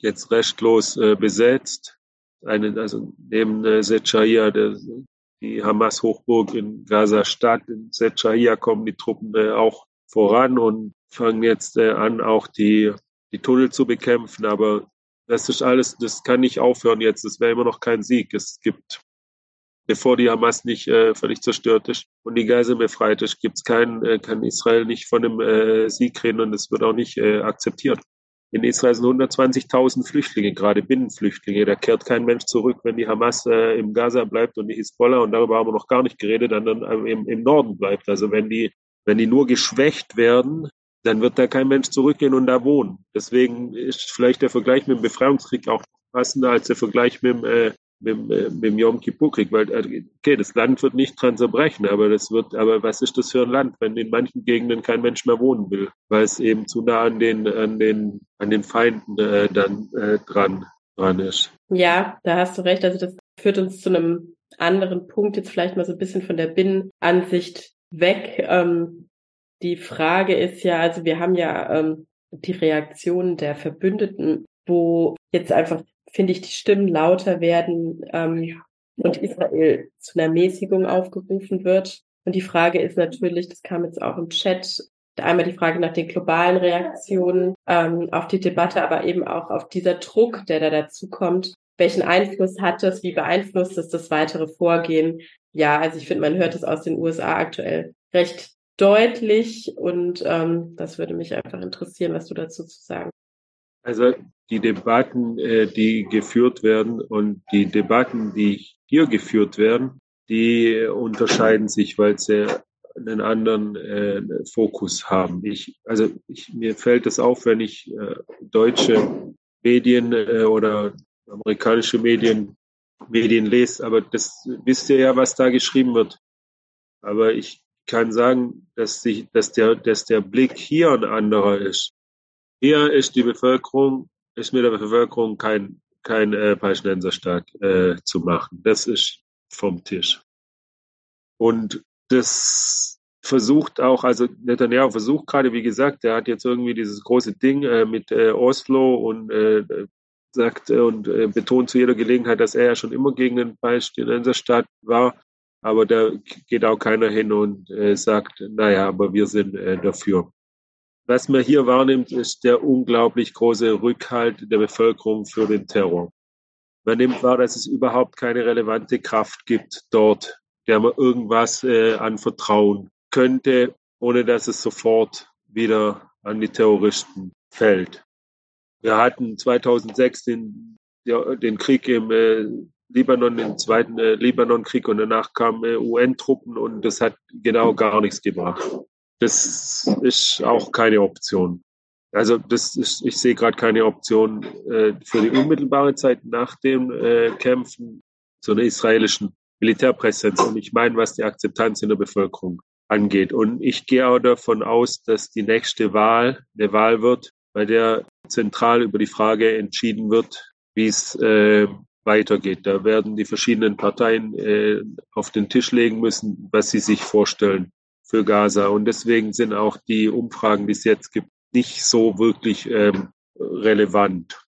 jetzt restlos besetzt. Eine, also neben äh, die Hamas-Hochburg in Gaza-Stadt, in Secahia kommen die Truppen auch voran und fangen jetzt an, auch die, die Tunnel zu bekämpfen. Aber das ist alles, das kann nicht aufhören jetzt. Das wäre immer noch kein Sieg. Es gibt, bevor die Hamas nicht äh, völlig zerstört ist und die Geiseln befreit ist, gibt's kein, äh, kann Israel nicht von einem äh, Sieg reden und es wird auch nicht äh, akzeptiert. In Israel sind 120.000 Flüchtlinge, gerade Binnenflüchtlinge. Da kehrt kein Mensch zurück, wenn die Hamas äh, im Gaza bleibt und die Hisbollah, und darüber haben wir noch gar nicht geredet, dann, dann ähm, im, im Norden bleibt. Also wenn die, wenn die nur geschwächt werden, dann wird da kein Mensch zurückgehen und da wohnen. Deswegen ist vielleicht der Vergleich mit dem Befreiungskrieg auch passender als der Vergleich mit dem, äh, mit, äh, mit dem Yom Kippur-Krieg, weil äh, okay, das Land wird nicht dran zerbrechen, aber das wird, aber was ist das für ein Land, wenn in manchen Gegenden kein Mensch mehr wohnen will, weil es eben zu nah an den an den an den Feinden äh, dann äh, dran dran ist. Ja, da hast du recht. Also das führt uns zu einem anderen Punkt jetzt vielleicht mal so ein bisschen von der Binnenansicht weg. Ähm, die Frage ist ja, also wir haben ja ähm, die Reaktion der Verbündeten, wo jetzt einfach, finde ich, die Stimmen lauter werden ähm, und Israel zu einer Mäßigung aufgerufen wird. Und die Frage ist natürlich, das kam jetzt auch im Chat, einmal die Frage nach den globalen Reaktionen ähm, auf die Debatte, aber eben auch auf dieser Druck, der da dazu kommt. Welchen Einfluss hat das? Wie beeinflusst es das weitere Vorgehen? Ja, also ich finde, man hört es aus den USA aktuell recht deutlich und ähm, das würde mich einfach interessieren, was du dazu zu sagen. Also die Debatten, äh, die geführt werden und die Debatten, die hier geführt werden, die unterscheiden sich, weil sie einen anderen äh, Fokus haben. Ich, also ich, mir fällt es auf, wenn ich äh, deutsche Medien äh, oder amerikanische Medien Medien lese, aber das wisst ihr ja, was da geschrieben wird. Aber ich kann sagen, dass, sich, dass, der, dass der Blick hier ein anderer ist. Hier ist die Bevölkerung, ist mit der Bevölkerung kein, kein äh, Palästinenserstaat äh, zu machen. Das ist vom Tisch. Und das versucht auch, also Netanyahu versucht gerade, wie gesagt, er hat jetzt irgendwie dieses große Ding äh, mit äh, Oslo und äh, sagt und äh, betont zu jeder Gelegenheit, dass er ja schon immer gegen den Palästinenserstaat war. Aber da geht auch keiner hin und äh, sagt, naja, aber wir sind äh, dafür. Was man hier wahrnimmt, ist der unglaublich große Rückhalt der Bevölkerung für den Terror. Man nimmt wahr, dass es überhaupt keine relevante Kraft gibt dort, der man irgendwas äh, anvertrauen könnte, ohne dass es sofort wieder an die Terroristen fällt. Wir hatten 2006 den, den Krieg im äh, Libanon, den zweiten äh, Libanonkrieg und danach kamen äh, UN-Truppen und das hat genau gar nichts gebracht. Das ist auch keine Option. Also das ist, ich sehe gerade keine Option äh, für die unmittelbare Zeit nach dem äh, Kämpfen zu einer israelischen Militärpräsenz. Und ich meine, was die Akzeptanz in der Bevölkerung angeht. Und ich gehe auch davon aus, dass die nächste Wahl eine Wahl wird, bei der zentral über die Frage entschieden wird, wie es äh, weitergeht. Da werden die verschiedenen Parteien äh, auf den Tisch legen müssen, was sie sich vorstellen für Gaza. Und deswegen sind auch die Umfragen, die es jetzt gibt, nicht so wirklich ähm, relevant.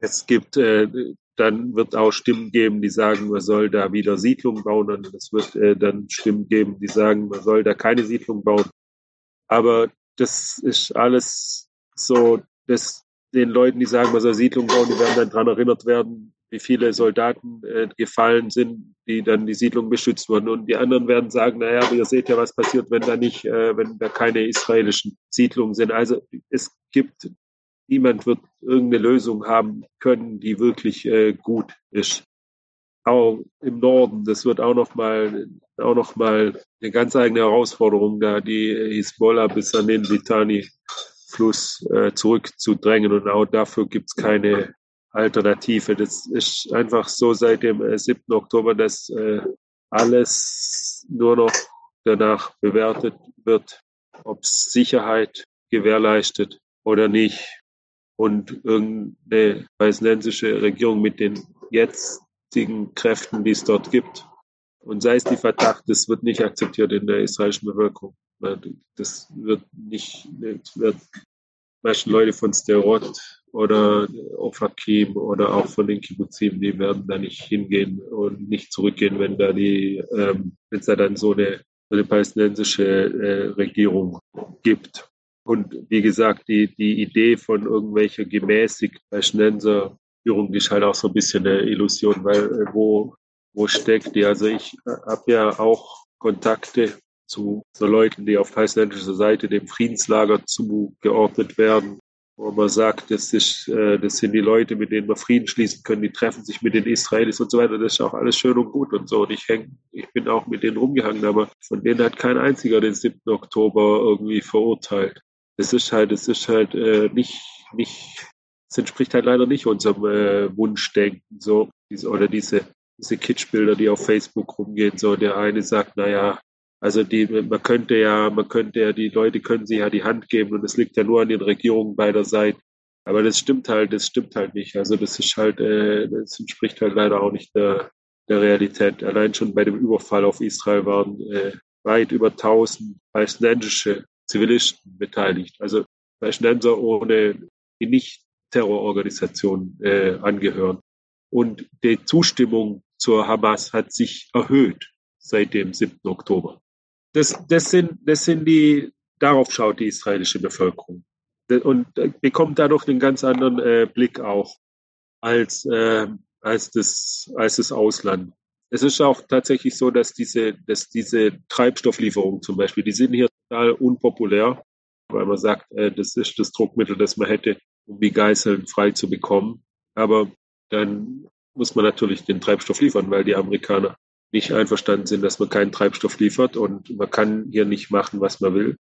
Es gibt, äh, dann wird auch Stimmen geben, die sagen, man soll da wieder Siedlungen bauen und es wird äh, dann Stimmen geben, die sagen, man soll da keine Siedlung bauen. Aber das ist alles so, dass den Leuten, die sagen, man soll Siedlungen bauen, die werden dann daran erinnert werden, wie viele Soldaten äh, gefallen sind, die dann die Siedlung beschützt wurden. Und die anderen werden sagen, naja, aber ihr seht ja, was passiert, wenn da nicht, äh, wenn da keine israelischen Siedlungen sind. Also es gibt, niemand wird irgendeine Lösung haben können, die wirklich äh, gut ist. Auch im Norden, das wird auch noch mal, auch noch mal eine ganz eigene Herausforderung, da die Hisbollah bis an den Litani-Fluss äh, zurückzudrängen. Und auch dafür gibt es keine Alternative. Das ist einfach so seit dem äh, 7. Oktober, dass äh, alles nur noch danach bewertet wird, ob Sicherheit gewährleistet oder nicht. Und irgendeine palästinensische Regierung mit den jetzigen Kräften, die es dort gibt, und sei es die Verdacht, das wird nicht akzeptiert in der israelischen Bevölkerung. Das wird nicht, das wird meisten Leute von Sterot oder Ofakim oder auch von den Kibbuzim, die werden da nicht hingehen und nicht zurückgehen, wenn da die, ähm, wenn es da dann so eine, so eine palästinensische äh, Regierung gibt. Und wie gesagt, die, die Idee von irgendwelcher gemäßigt Palästinenser Führung ist halt auch so ein bisschen eine Illusion, weil äh, wo, wo steckt die? Also ich äh, habe ja auch Kontakte zu so Leuten, die auf palästinensischer Seite dem Friedenslager zugeordnet werden wo man sagt, das, ist, äh, das sind die Leute, mit denen wir Frieden schließen können, die treffen sich mit den Israelis und so weiter. Das ist auch alles schön und gut und so. Und ich, häng, ich bin auch mit denen rumgehangen, aber von denen hat kein einziger den 7. Oktober irgendwie verurteilt. Das ist halt, das ist halt äh, nicht, nicht, das entspricht halt leider nicht unserem äh, Wunschdenken, so, diese, oder diese, diese Kitschbilder, die auf Facebook rumgehen, so, der eine sagt, na ja, also die, man könnte ja, man könnte ja, die Leute können sich ja die Hand geben und es liegt ja nur an den Regierungen beider Seiten. Aber das stimmt halt, das stimmt halt nicht. Also das ist halt, äh, das entspricht halt leider auch nicht der, der Realität. Allein schon bei dem Überfall auf Israel waren äh, weit über 1000 palästinensische Zivilisten beteiligt. Also Palästinenser ohne die nicht Terrororganisationen äh, angehören. Und die Zustimmung zur Hamas hat sich erhöht seit dem 7. Oktober das, das, sind, das sind die, darauf schaut die israelische Bevölkerung und bekommt dadurch einen ganz anderen äh, Blick auch als, äh, als, das, als das Ausland. Es ist auch tatsächlich so, dass diese, dass diese Treibstofflieferungen zum Beispiel, die sind hier total unpopulär, weil man sagt, äh, das ist das Druckmittel, das man hätte, um die Geiseln frei zu bekommen. Aber dann muss man natürlich den Treibstoff liefern, weil die Amerikaner nicht einverstanden sind, dass man keinen Treibstoff liefert und man kann hier nicht machen, was man will.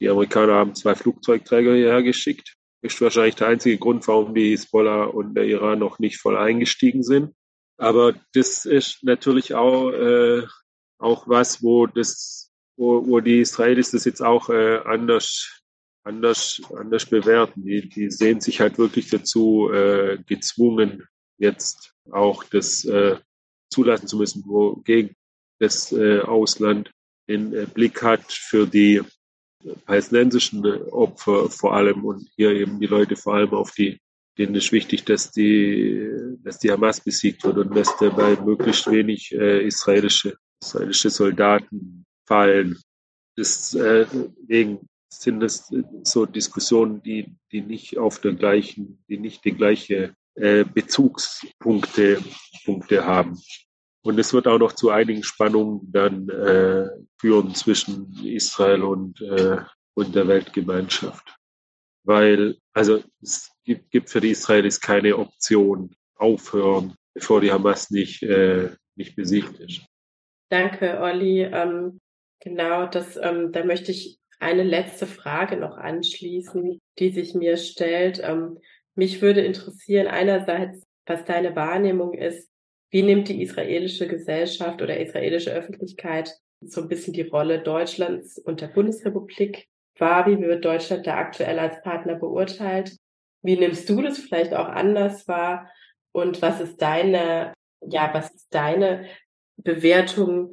Die Amerikaner haben zwei Flugzeugträger hierher geschickt. Ist wahrscheinlich der einzige Grund, warum die Hisbollah und der Iran noch nicht voll eingestiegen sind. Aber das ist natürlich auch, äh, auch was, wo das, wo, wo die Israelis das jetzt auch äh, anders, anders, anders bewerten. Die, die sehen sich halt wirklich dazu äh, gezwungen, jetzt auch das äh, zulassen zu müssen, wogegen das äh, Ausland den Blick hat für die palästinensischen Opfer vor allem und hier eben die Leute vor allem auf die, denen ist wichtig, dass die, dass die Hamas besiegt wird und dass dabei möglichst wenig äh, israelische, israelische Soldaten fallen. Deswegen äh, sind das so Diskussionen, die, die nicht auf der gleichen, die nicht die gleiche äh, Bezugspunkte Punkte haben. Und es wird auch noch zu einigen Spannungen dann äh, führen zwischen Israel und, äh, und der Weltgemeinschaft. Weil, also es gibt, gibt für die Israelis keine Option aufhören, bevor die Hamas nicht, äh, nicht besiegt ist. Danke, Olli. Ähm, genau, das, ähm, da möchte ich eine letzte Frage noch anschließen, die sich mir stellt. Ähm, mich würde interessieren, einerseits, was deine Wahrnehmung ist, wie nimmt die israelische Gesellschaft oder israelische Öffentlichkeit so ein bisschen die Rolle Deutschlands und der Bundesrepublik wahr? Wie wird Deutschland da aktuell als Partner beurteilt? Wie nimmst du das vielleicht auch anders wahr? Und was ist deine, ja, was ist deine Bewertung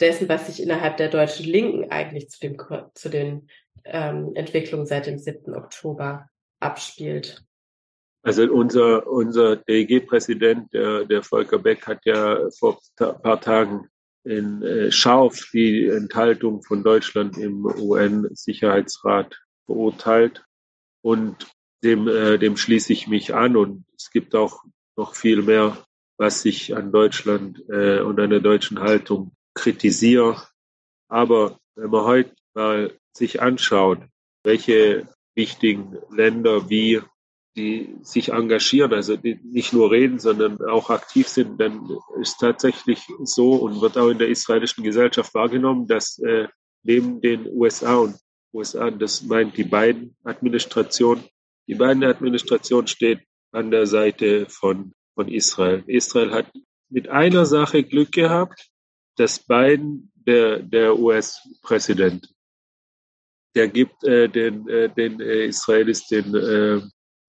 dessen, was sich innerhalb der deutschen Linken eigentlich zu, dem, zu den ähm, Entwicklungen seit dem 7. Oktober abspielt? Also unser, unser DEG-Präsident, der, der Volker Beck, hat ja vor ein paar Tagen in äh, scharf die Enthaltung von Deutschland im UN-Sicherheitsrat verurteilt. Und dem, äh, dem schließe ich mich an. Und es gibt auch noch viel mehr, was ich an Deutschland äh, und an der deutschen Haltung kritisiere. Aber wenn man heute mal sich anschaut, welche wichtigen Länder wie die sich engagieren, also die nicht nur reden, sondern auch aktiv sind, dann ist tatsächlich so und wird auch in der israelischen Gesellschaft wahrgenommen, dass äh, neben den USA und USA, das meint die beiden Administrationen, die beiden Administrationen steht an der Seite von, von Israel. Israel hat mit einer Sache Glück gehabt, dass Biden der, der US-Präsident, der gibt äh, den, äh, den äh, Israelis den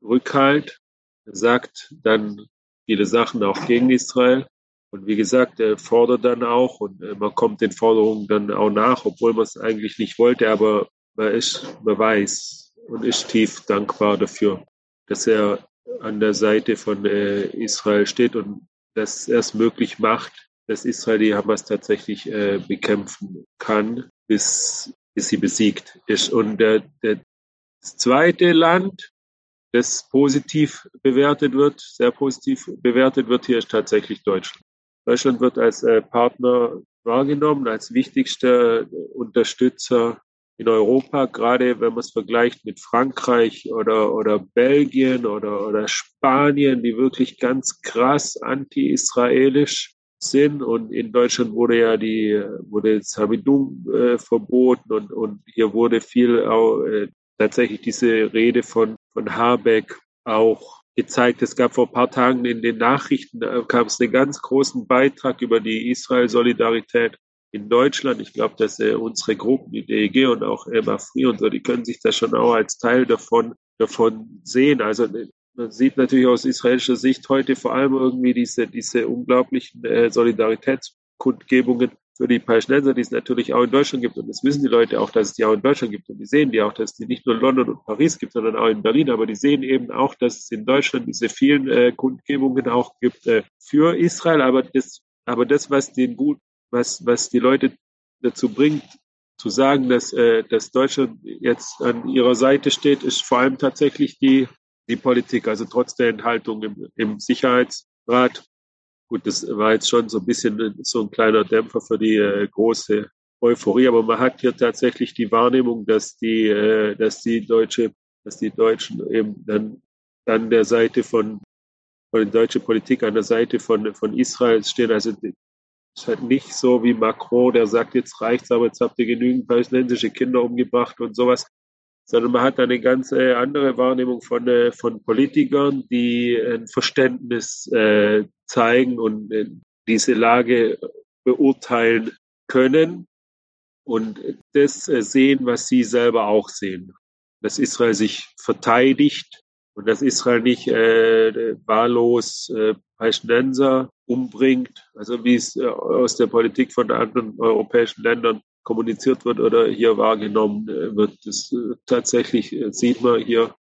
äh, Rückhalt, sagt dann viele Sachen auch gegen Israel. Und wie gesagt, er fordert dann auch und äh, man kommt den Forderungen dann auch nach, obwohl man es eigentlich nicht wollte, aber man ist, man weiß und ist tief dankbar dafür, dass er an der Seite von äh, Israel steht und dass er es möglich macht, dass Israel die Hamas tatsächlich äh, bekämpfen kann, bis, bis sie besiegt ist. Und der, das zweite Land, das positiv bewertet wird, sehr positiv bewertet wird, hier ist tatsächlich Deutschland. Deutschland wird als äh, Partner wahrgenommen, als wichtigster Unterstützer in Europa, gerade wenn man es vergleicht mit Frankreich oder, oder Belgien oder, oder Spanien, die wirklich ganz krass anti-israelisch sind. Und in Deutschland wurde ja die, wurde das Hamidum äh, verboten und, und hier wurde viel auch, äh, tatsächlich diese Rede von von Habeck auch gezeigt. Es gab vor ein paar Tagen in den Nachrichten, da gab es einen ganz großen Beitrag über die Israel-Solidarität in Deutschland. Ich glaube, dass äh, unsere Gruppen, die DEG und auch Emma Free und so, die können sich das schon auch als Teil davon, davon sehen. Also äh, man sieht natürlich aus israelischer Sicht heute vor allem irgendwie diese, diese unglaublichen äh, Solidaritätskundgebungen für die Palästinenser, die es natürlich auch in Deutschland gibt. Und das wissen die Leute auch, dass es die auch in Deutschland gibt. Und die sehen die auch, dass es die nicht nur in London und Paris gibt, sondern auch in Berlin. Aber die sehen eben auch, dass es in Deutschland diese vielen äh, Kundgebungen auch gibt äh, für Israel. Aber das, aber das, was den gut, was, was die Leute dazu bringt, zu sagen, dass, äh, dass Deutschland jetzt an ihrer Seite steht, ist vor allem tatsächlich die, die Politik. Also trotz der Enthaltung im, im Sicherheitsrat Gut, das war jetzt schon so ein bisschen so ein kleiner Dämpfer für die äh, große Euphorie, aber man hat hier tatsächlich die Wahrnehmung, dass die, äh, dass die deutsche, dass die Deutschen eben dann an der Seite von, von der deutschen Politik an der Seite von, von Israel stehen. Also es ist halt nicht so wie Macron, der sagt, jetzt reicht's, aber jetzt habt ihr genügend palästinensische Kinder umgebracht und sowas sondern man hat eine ganz äh, andere Wahrnehmung von, äh, von Politikern, die ein Verständnis äh, zeigen und diese Lage beurteilen können und das sehen, was sie selber auch sehen. Dass Israel sich verteidigt und dass Israel nicht äh, wahllos äh, Palästinenser umbringt, also wie es aus der Politik von anderen europäischen Ländern kommuniziert wird oder hier wahrgenommen wird. Das tatsächlich sieht man hier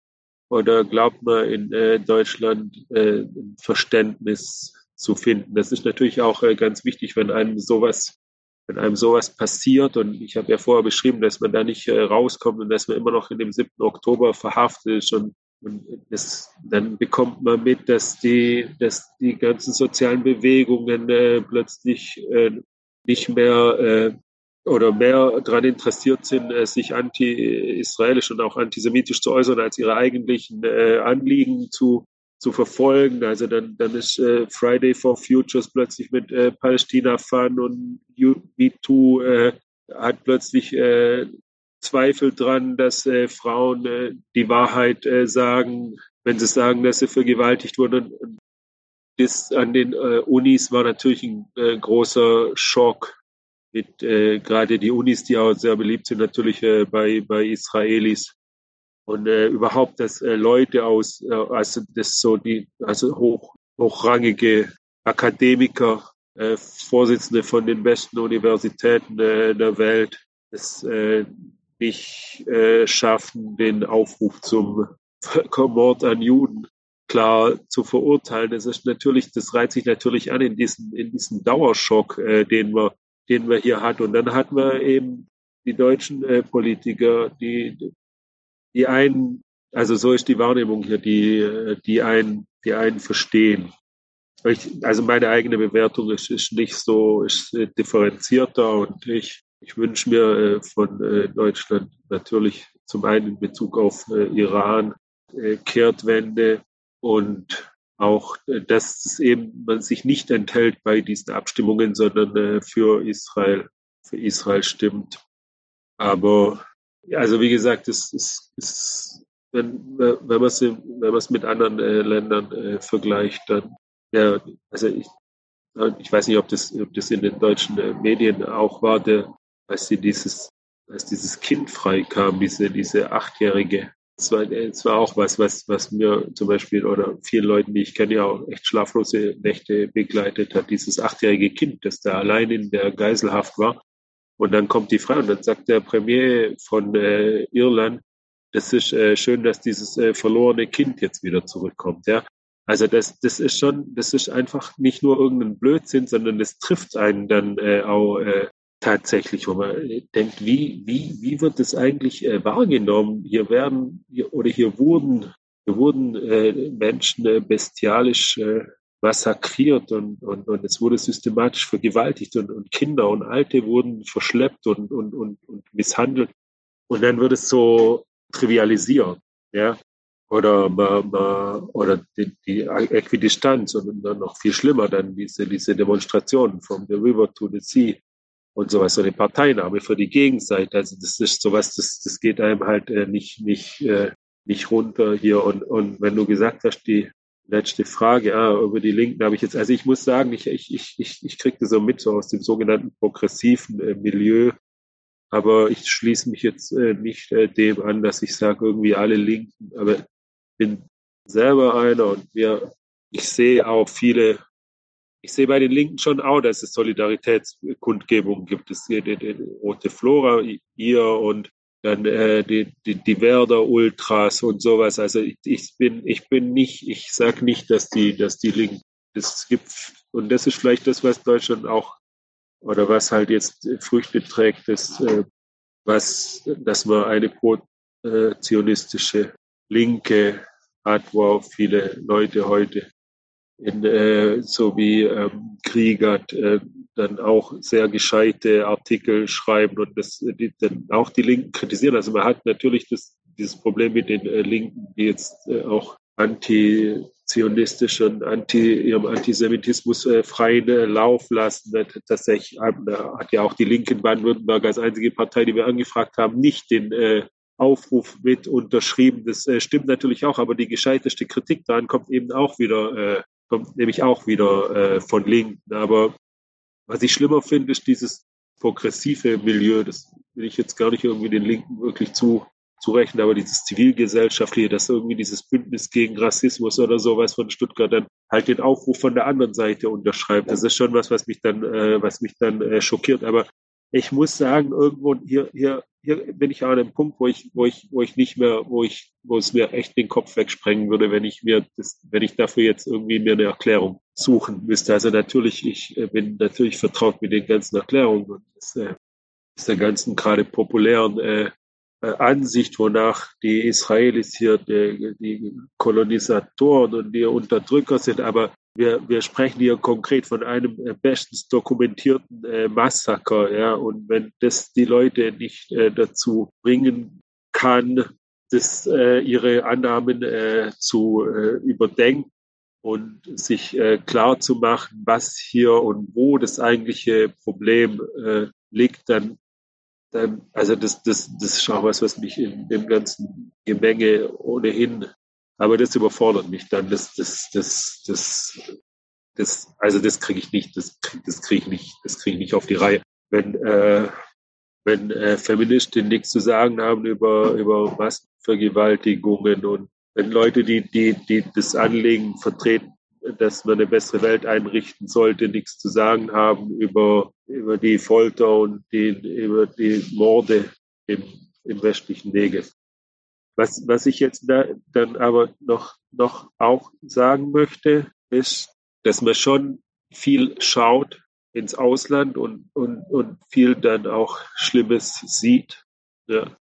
oder glaubt man in äh, Deutschland äh, Verständnis zu finden. Das ist natürlich auch äh, ganz wichtig, wenn einem sowas, wenn einem sowas passiert. Und ich habe ja vorher beschrieben, dass man da nicht äh, rauskommt und dass man immer noch in dem 7. Oktober verhaftet ist und und das, dann bekommt man mit, dass die, dass die ganzen sozialen Bewegungen äh, plötzlich äh, nicht mehr äh, oder mehr daran interessiert sind, äh, sich anti-israelisch und auch antisemitisch zu äußern, als ihre eigentlichen äh, Anliegen zu, zu verfolgen. Also dann, dann ist äh, Friday for Futures plötzlich mit äh, Palästina Fun und U2 äh, hat plötzlich äh, Zweifel dran, dass äh, Frauen äh, die Wahrheit äh, sagen, wenn sie sagen, dass sie vergewaltigt wurden. Das an den äh, Unis war natürlich ein äh, großer Schock mit äh, gerade die Unis, die auch sehr beliebt sind, natürlich äh, bei, bei Israelis. Und äh, überhaupt, dass äh, Leute aus, äh, also das so die, also hoch, hochrangige Akademiker, äh, Vorsitzende von den besten Universitäten äh, der Welt, es äh, nicht äh, schaffen, den Aufruf zum <laughs> Völkermord an Juden klar zu verurteilen. Das ist natürlich, das reiht sich natürlich an in diesen, in diesen Dauerschock, äh, den wir den wir hier hatten. Und dann hatten wir eben die deutschen äh, Politiker, die, die einen, also so ist die Wahrnehmung hier, die, die einen, die einen verstehen. Ich, also meine eigene Bewertung ist, ist nicht so, ist äh, differenzierter und ich, ich wünsche mir äh, von äh, Deutschland natürlich zum einen in Bezug auf äh, Iran äh, Kehrtwende und auch, äh, dass es eben man sich nicht enthält bei diesen Abstimmungen, sondern äh, für Israel, für Israel stimmt. Aber also wie gesagt, es ist, wenn, wenn man es wenn man es mit anderen äh, Ländern vergleicht, dann ja, also ich, ich weiß nicht, ob das, ob das in den deutschen Medien auch war, der, als sie dieses, als dieses Kind freikam, diese, diese achtjährige es war, es war auch was, was, was mir zum Beispiel oder vielen Leuten, die ich kenne, ja auch echt schlaflose Nächte begleitet hat. Dieses achtjährige Kind, das da allein in der Geiselhaft war. Und dann kommt die Frau und dann sagt der Premier von äh, Irland, das ist äh, schön, dass dieses äh, verlorene Kind jetzt wieder zurückkommt. Ja, also das, das ist schon, das ist einfach nicht nur irgendein Blödsinn, sondern das trifft einen dann äh, auch äh, tatsächlich, wo man denkt, wie, wie, wie wird das eigentlich äh, wahrgenommen? Hier werden hier, oder hier wurden, hier wurden äh, Menschen äh, bestialisch äh, massakriert und, und, und es wurde systematisch vergewaltigt und, und Kinder und Alte wurden verschleppt und, und, und, und misshandelt. Und dann wird es so trivialisiert, ja. Oder, oder die, die Äquidistanz und dann noch viel schlimmer, dann diese, diese Demonstrationen from the river to the sea und sowas, so eine Parteinahme für die Gegenseite. Also das ist sowas, das, das geht einem halt äh, nicht, nicht, äh, nicht runter hier. Und, und wenn du gesagt hast, die letzte Frage ah, über die Linken, habe ich jetzt, also ich muss sagen, ich, ich, ich, ich, ich kriege das so mit, so aus dem sogenannten progressiven äh, Milieu. Aber ich schließe mich jetzt äh, nicht äh, dem an, dass ich sage, irgendwie alle Linken, aber ich bin selber einer und wir, ich sehe auch viele ich sehe bei den Linken schon auch, dass es Solidaritätskundgebungen gibt. Es gibt die, die, die Rote Flora hier und dann äh, die, die, die Werder Ultras und sowas. Also ich, bin, ich bin nicht, ich sag nicht, dass die, dass die Linken, das gibt, und das ist vielleicht das, was Deutschland auch, oder was halt jetzt Früchte trägt, das, äh, was, dass man eine pro-zionistische Linke hat, wo auch viele Leute heute in, äh, so wie ähm, Kriegert äh, dann auch sehr gescheite Artikel schreiben und das die, dann auch die Linken kritisieren. Also man hat natürlich das, dieses Problem mit den äh, Linken, die jetzt äh, auch anti-zionistisch und anti ihrem Antisemitismus äh, freien äh, Lauf lassen. Tatsächlich äh, hat ja auch die Linken Baden-Württemberg als einzige Partei, die wir angefragt haben, nicht den äh, Aufruf mit unterschrieben. Das äh, stimmt natürlich auch, aber die gescheiteste Kritik daran kommt eben auch wieder äh, kommt nämlich auch wieder äh, von Linken. Aber was ich schlimmer finde, ist dieses progressive Milieu. Das will ich jetzt gar nicht irgendwie den Linken wirklich zu, zurechnen, aber dieses zivilgesellschaftliche, dass irgendwie dieses Bündnis gegen Rassismus oder sowas von Stuttgart dann halt den Aufruf von der anderen Seite unterschreibt. Das ist schon was, was mich dann, äh, was mich dann äh, schockiert. Aber ich muss sagen, irgendwo hier, hier, hier bin ich an einem Punkt, wo ich, wo ich, wo ich nicht mehr, wo ich, wo es mir echt den Kopf wegsprengen würde, wenn ich mir das, wenn ich dafür jetzt irgendwie mir eine Erklärung suchen müsste. Also natürlich, ich äh, bin natürlich vertraut mit den ganzen Erklärungen und das, äh, der ganzen gerade populären äh, äh, Ansicht, wonach die Israelis hier die, die Kolonisatoren und die Unterdrücker sind. Aber wir, wir sprechen hier konkret von einem äh, bestens dokumentierten äh, Massaker. Ja? Und wenn das die Leute nicht äh, dazu bringen kann, das, äh, ihre Annahmen äh, zu äh, überdenken und sich äh, klar zu machen, was hier und wo das eigentliche Problem äh, liegt, dann dann, also das, das, das ist auch was, was mich in dem ganzen Gemenge ohnehin, aber das überfordert mich dann. Das, das, das, das, das also das kriege ich nicht, das, das kriege ich nicht, das kriege ich nicht auf die Reihe. Wenn, äh, wenn äh, Feministinnen nichts zu sagen haben über, über Massenvergewaltigungen und wenn Leute, die, die, die das Anliegen vertreten, dass man eine bessere Welt einrichten sollte, nichts zu sagen haben über, über die Folter und die, über die Morde im, im westlichen Negev. Was, was ich jetzt da, dann aber noch, noch auch sagen möchte, ist, dass man schon viel schaut ins Ausland und, und, und viel dann auch Schlimmes sieht. Ja.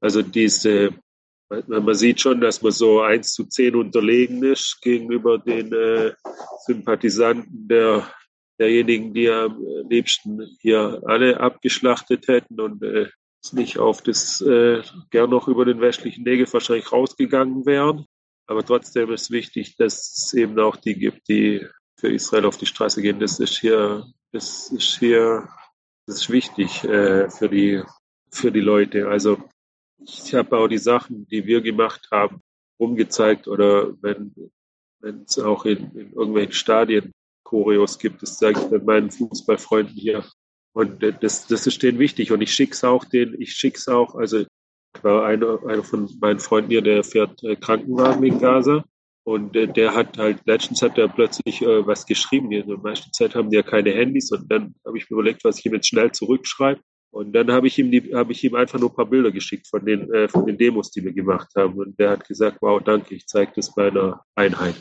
Also diese man sieht schon, dass man so eins zu zehn unterlegen ist gegenüber den äh, Sympathisanten der, derjenigen, die am liebsten hier alle abgeschlachtet hätten und äh, nicht auf das äh, gern noch über den westlichen Negev wahrscheinlich rausgegangen wären. Aber trotzdem ist wichtig, dass es eben auch die gibt, die für Israel auf die Straße gehen. Das ist hier, das ist hier, das ist wichtig äh, für die für die Leute. Also ich habe auch die Sachen, die wir gemacht haben, umgezeigt oder wenn wenn es auch in, in irgendwelchen Stadien Choreos gibt, das sage ich dann meinen Fußballfreunden hier. Und das, das ist denen wichtig. Und ich schick's auch den, ich schick's auch, also war einer, einer von meinen Freunden hier, der fährt äh, Krankenwagen in Gaza. Und äh, der hat halt, letztens hat er plötzlich äh, was geschrieben. In der meisten Zeit haben die ja keine Handys. Und dann habe ich mir überlegt, was ich ihm jetzt schnell zurückschreibe. Und dann habe ich ihm die, habe ich ihm einfach nur ein paar Bilder geschickt von den, äh, von den Demos, die wir gemacht haben. Und der hat gesagt, wow, danke, ich zeige das meiner Einheit.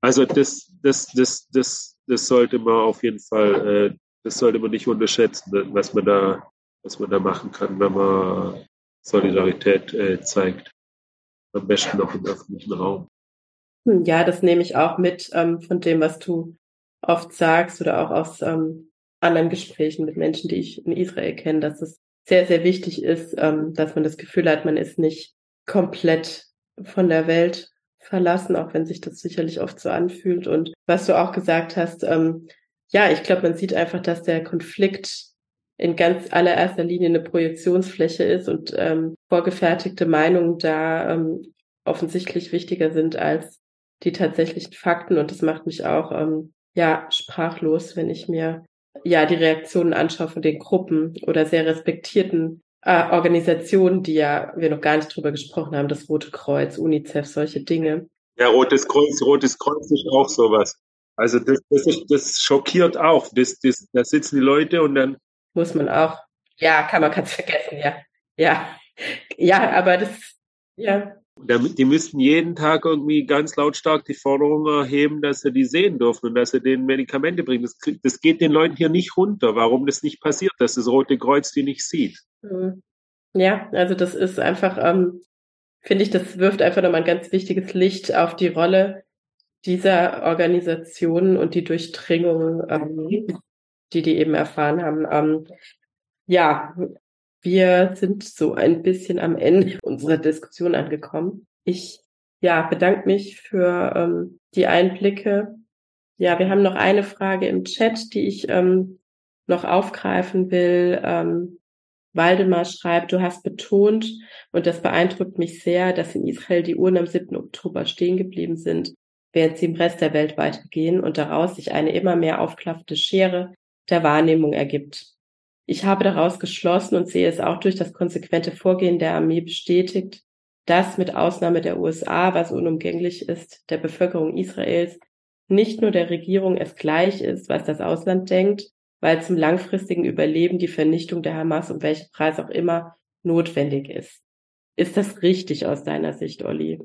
Also das, das, das, das, das sollte man auf jeden Fall, äh, das sollte man nicht unterschätzen, was man da, was man da machen kann, wenn man Solidarität äh, zeigt. Am besten noch im öffentlichen Raum. Hm, ja, das nehme ich auch mit ähm, von dem, was du oft sagst oder auch aus ähm, anderen Gesprächen mit Menschen, die ich in Israel kenne, dass es sehr, sehr wichtig ist, ähm, dass man das Gefühl hat, man ist nicht komplett von der Welt verlassen, auch wenn sich das sicherlich oft so anfühlt. Und was du auch gesagt hast, ähm, ja, ich glaube, man sieht einfach, dass der Konflikt in ganz allererster Linie eine Projektionsfläche ist und ähm, vorgefertigte Meinungen da ähm, offensichtlich wichtiger sind als die tatsächlichen Fakten. Und das macht mich auch ähm, ja sprachlos, wenn ich mir ja die Reaktionen anschaue von den Gruppen oder sehr respektierten äh, Organisationen, die ja wir noch gar nicht drüber gesprochen haben, das Rote Kreuz, UNICEF, solche Dinge. Ja, Rotes Kreuz, Rotes Kreuz ist auch sowas. Also das, das, ist, das schockiert auch. Das, das, da sitzen die Leute und dann muss man auch. Ja, kann man ganz vergessen, ja. Ja. Ja, aber das, ja. Die müssten jeden Tag irgendwie ganz lautstark die Forderung erheben, dass sie die sehen dürfen und dass sie denen Medikamente bringen. Das, das geht den Leuten hier nicht runter, warum das nicht passiert, dass das Rote Kreuz die nicht sieht. Mhm. Ja, also das ist einfach, ähm, finde ich, das wirft einfach nochmal ein ganz wichtiges Licht auf die Rolle dieser Organisationen und die Durchdringung, ähm, die die eben erfahren haben. Ähm, ja, wir sind so ein bisschen am Ende unserer Diskussion angekommen. Ich ja, bedanke mich für ähm, die Einblicke. Ja, wir haben noch eine Frage im Chat, die ich ähm, noch aufgreifen will. Ähm, Waldemar schreibt, du hast betont, und das beeindruckt mich sehr, dass in Israel die Uhren am 7. Oktober stehen geblieben sind, während sie im Rest der Welt weitergehen und daraus sich eine immer mehr aufklaffende Schere der Wahrnehmung ergibt. Ich habe daraus geschlossen und sehe es auch durch das konsequente Vorgehen der Armee bestätigt, dass mit Ausnahme der USA, was unumgänglich ist, der Bevölkerung Israels, nicht nur der Regierung es gleich ist, was das Ausland denkt, weil zum langfristigen Überleben die Vernichtung der Hamas um welchen Preis auch immer notwendig ist. Ist das richtig aus deiner Sicht, Olli?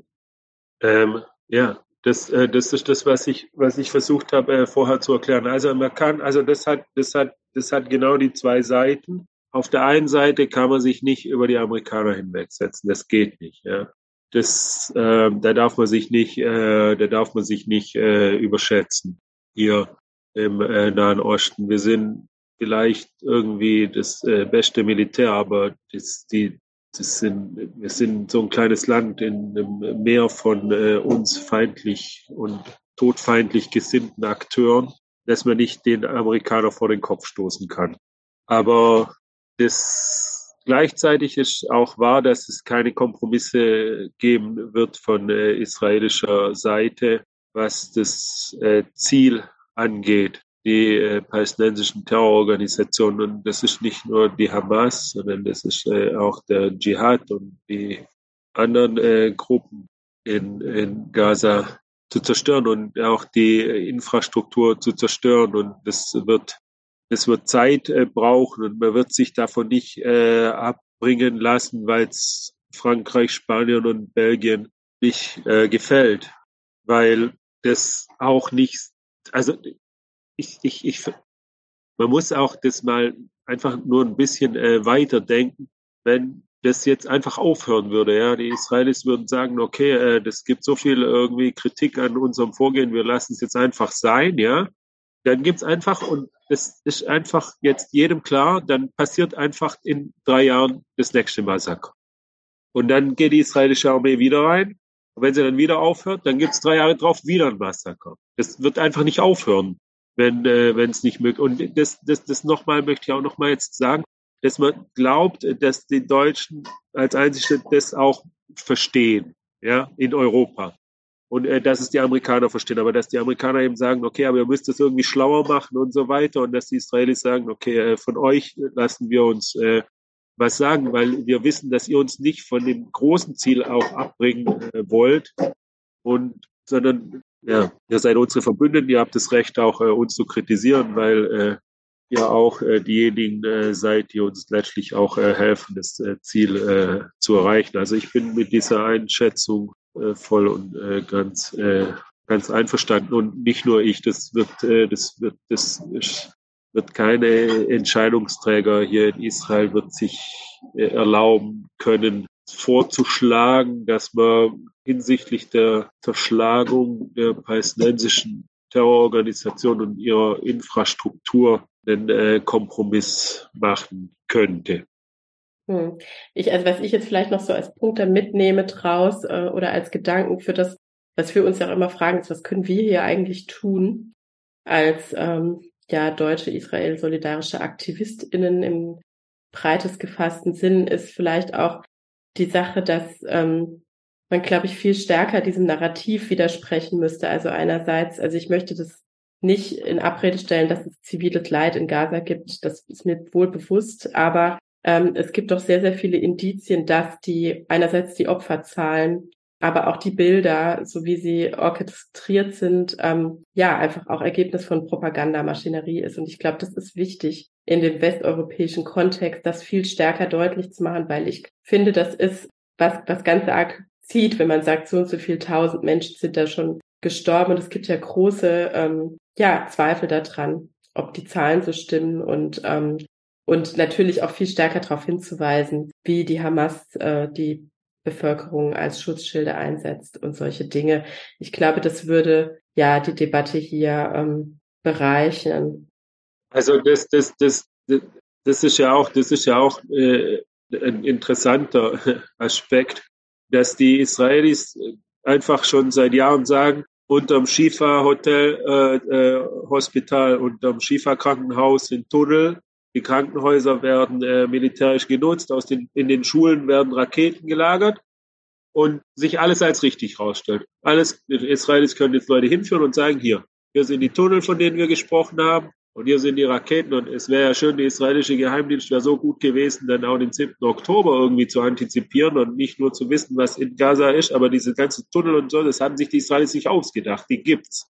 Ähm, ja, das, äh, das ist das, was ich, was ich versucht habe äh, vorher zu erklären. Also man kann, also das hat, das hat, das hat genau die zwei Seiten. Auf der einen Seite kann man sich nicht über die Amerikaner hinwegsetzen. Das geht nicht. Ja. Das, äh, da darf man sich nicht, äh, da darf man sich nicht äh, überschätzen. Hier im äh, Nahen Osten. Wir sind vielleicht irgendwie das äh, beste Militär, aber das, die, sind, wir sind so ein kleines Land in einem Meer von äh, uns feindlich und todfeindlich gesinnten Akteuren, dass man nicht den Amerikaner vor den Kopf stoßen kann. Aber das gleichzeitig ist auch wahr, dass es keine Kompromisse geben wird von äh, israelischer Seite, was das äh, Ziel angeht die äh, palästinensischen Terrororganisationen. Und das ist nicht nur die Hamas, sondern das ist äh, auch der Dschihad und die anderen äh, Gruppen in, in Gaza zu zerstören und auch die Infrastruktur zu zerstören. Und das wird, das wird Zeit äh, brauchen und man wird sich davon nicht äh, abbringen lassen, weil es Frankreich, Spanien und Belgien nicht äh, gefällt, weil das auch nicht, also ich, ich, ich, man muss auch das mal einfach nur ein bisschen äh, weiter denken, wenn das jetzt einfach aufhören würde. Ja, die Israelis würden sagen, okay, äh, das gibt so viel irgendwie Kritik an unserem Vorgehen, wir lassen es jetzt einfach sein, ja. Dann gibt's einfach, und das ist einfach jetzt jedem klar, dann passiert einfach in drei Jahren das nächste Massaker. Und dann geht die israelische Armee wieder rein. Und wenn sie dann wieder aufhört, dann gibt's drei Jahre drauf wieder ein Massaker. Das wird einfach nicht aufhören wenn äh, es nicht möglich und das das das nochmal möchte ich auch nochmal jetzt sagen dass man glaubt dass die Deutschen als einzige das auch verstehen ja in Europa. Und äh, dass es die Amerikaner verstehen. Aber dass die Amerikaner eben sagen okay aber ihr müsst das irgendwie schlauer machen und so weiter. Und dass die Israelis sagen okay äh, von euch lassen wir uns äh, was sagen, weil wir wissen, dass ihr uns nicht von dem großen Ziel auch abbringen äh, wollt. Und sondern ja, ihr seid unsere Verbündeten, ihr habt das Recht auch äh, uns zu kritisieren, weil äh, ihr auch äh, diejenigen äh, seid, die uns letztlich auch äh, helfen, das äh, Ziel äh, zu erreichen. Also ich bin mit dieser Einschätzung äh, voll und äh, ganz äh, ganz einverstanden und nicht nur ich. Das wird äh, das wird das ist, wird keine Entscheidungsträger hier in Israel wird sich äh, erlauben können, vorzuschlagen, dass man hinsichtlich der Zerschlagung der palästinensischen Terrororganisation und ihrer Infrastruktur einen äh, Kompromiss machen könnte. Hm. Ich, also was ich jetzt vielleicht noch so als Punkt da mitnehme draus äh, oder als Gedanken für das, was wir uns ja auch immer fragen, ist, was können wir hier eigentlich tun als ähm, ja deutsche Israel-solidarische AktivistInnen im breites gefassten Sinn, ist vielleicht auch die Sache, dass ähm, man, glaube ich, viel stärker diesem Narrativ widersprechen müsste. Also einerseits, also ich möchte das nicht in Abrede stellen, dass es ziviles Leid in Gaza gibt. Das ist mir wohl bewusst. Aber ähm, es gibt doch sehr, sehr viele Indizien, dass die einerseits die Opferzahlen, aber auch die Bilder, so wie sie orchestriert sind, ähm, ja, einfach auch Ergebnis von Propagandamaschinerie ist. Und ich glaube, das ist wichtig in dem westeuropäischen Kontext, das viel stärker deutlich zu machen, weil ich finde, das ist was, was ganz arg zieht, wenn man sagt, so und so viel tausend Menschen sind da schon gestorben und es gibt ja große ähm, ja, Zweifel daran, ob die Zahlen so stimmen und ähm, und natürlich auch viel stärker darauf hinzuweisen, wie die Hamas äh, die Bevölkerung als Schutzschilde einsetzt und solche Dinge. Ich glaube, das würde ja die Debatte hier ähm, bereichern. Also das, das, das, das ist ja auch, das ist ja auch äh, ein interessanter <laughs> Aspekt dass die Israelis einfach schon seit Jahren sagen, unterm Shifa Hotel, äh, äh, Hospital, unterm Shifa Krankenhaus sind Tunnel. Die Krankenhäuser werden äh, militärisch genutzt. Aus den, in den Schulen werden Raketen gelagert und sich alles als richtig rausstellt. Alles, Israelis können jetzt Leute hinführen und sagen, hier, hier sind die Tunnel, von denen wir gesprochen haben. Und hier sind die Raketen und es wäre ja schön, die israelische Geheimdienst wäre so gut gewesen, dann auch den 7. Oktober irgendwie zu antizipieren und nicht nur zu wissen, was in Gaza ist, aber diese ganzen Tunnel und so, das haben sich die Israelis nicht ausgedacht, die gibt's.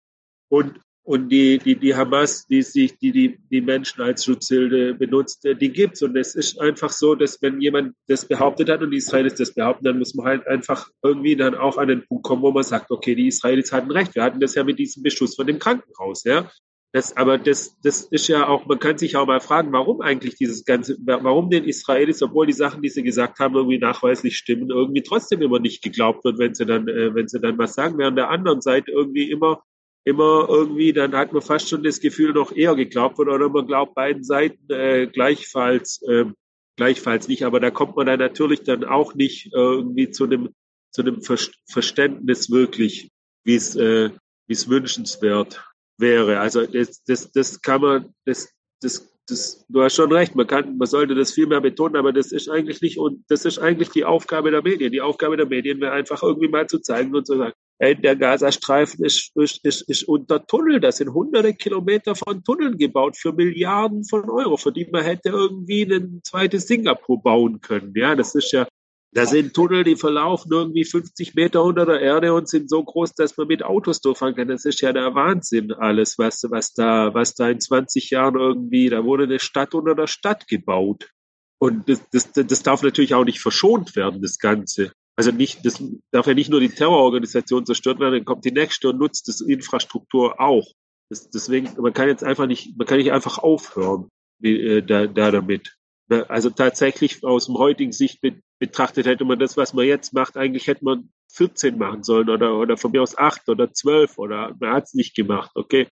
Und und die, die, die Hamas, die sich, die, die, die Menschen als Schutzhilfe benutzt, die gibt's. Und es ist einfach so, dass wenn jemand das behauptet hat und die Israelis das behaupten, dann muss man halt einfach irgendwie dann auch an den Punkt kommen, wo man sagt, okay, die Israelis hatten recht. Wir hatten das ja mit diesem Beschuss von dem Krankenhaus, ja. Das, aber das, das ist ja auch, man kann sich auch mal fragen, warum eigentlich dieses ganze, warum den Israelis, obwohl die Sachen, die sie gesagt haben, irgendwie nachweislich stimmen, irgendwie trotzdem immer nicht geglaubt wird, wenn sie dann, äh, wenn sie dann was sagen, während der anderen Seite irgendwie immer immer irgendwie, dann hat man fast schon das Gefühl, noch eher geglaubt wird oder man glaubt beiden Seiten äh, gleichfalls, äh, gleichfalls nicht. Aber da kommt man dann natürlich dann auch nicht äh, irgendwie zu einem zu einem Ver Verständnis wirklich, wie es äh, wie es wünschenswert wäre. Also das, das, das kann man, das, das, das, du hast schon recht, man kann, man sollte das viel mehr betonen, aber das ist eigentlich nicht, und das ist eigentlich die Aufgabe der Medien. Die Aufgabe der Medien wäre einfach irgendwie mal zu zeigen und zu sagen, ey, der Gazastreifen ist, ist, ist, ist unter Tunnel. Da sind hunderte Kilometer von Tunneln gebaut für Milliarden von Euro, für die man hätte irgendwie ein zweites Singapur bauen können. Ja, das ist ja, da sind Tunnel, die verlaufen irgendwie 50 Meter unter der Erde und sind so groß, dass man mit Autos durchfahren kann. Das ist ja der Wahnsinn alles, was, was da, was da in 20 Jahren irgendwie, da wurde eine Stadt unter der Stadt gebaut. Und das, das, das darf natürlich auch nicht verschont werden, das Ganze. Also nicht, das darf ja nicht nur die Terrororganisation zerstört werden, dann kommt die nächste und nutzt das Infrastruktur auch. Das, deswegen, man kann jetzt einfach nicht, man kann nicht einfach aufhören wie, äh, da, da damit. Also tatsächlich aus dem heutigen Sicht betrachtet hätte man das, was man jetzt macht, eigentlich hätte man 14 machen sollen oder, oder von mir aus 8 oder 12 oder man hat es nicht gemacht, okay.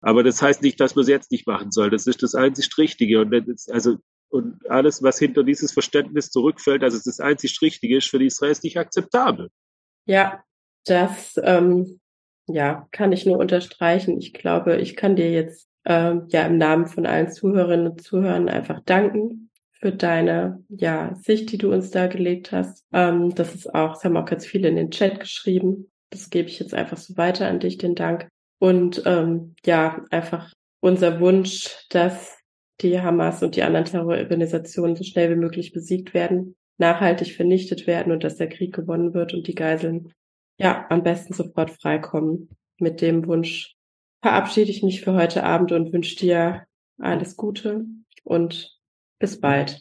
Aber das heißt nicht, dass man es jetzt nicht machen soll. Das ist das einzig Richtige. Und das, also, und alles, was hinter dieses Verständnis zurückfällt, also das einzig Richtige ist für die Israelis nicht akzeptabel. Ja, das ähm, ja, kann ich nur unterstreichen. Ich glaube, ich kann dir jetzt ähm, ja im Namen von allen Zuhörerinnen und Zuhörern einfach danken für deine ja, Sicht, die du uns da gelegt hast. Ähm, das ist auch, das haben auch ganz viele in den Chat geschrieben. Das gebe ich jetzt einfach so weiter an dich, den Dank. Und ähm, ja, einfach unser Wunsch, dass die Hamas und die anderen Terrororganisationen so schnell wie möglich besiegt werden, nachhaltig vernichtet werden und dass der Krieg gewonnen wird und die Geiseln ja am besten sofort freikommen. Mit dem Wunsch verabschiede ich mich für heute Abend und wünsche dir alles Gute und bis bald.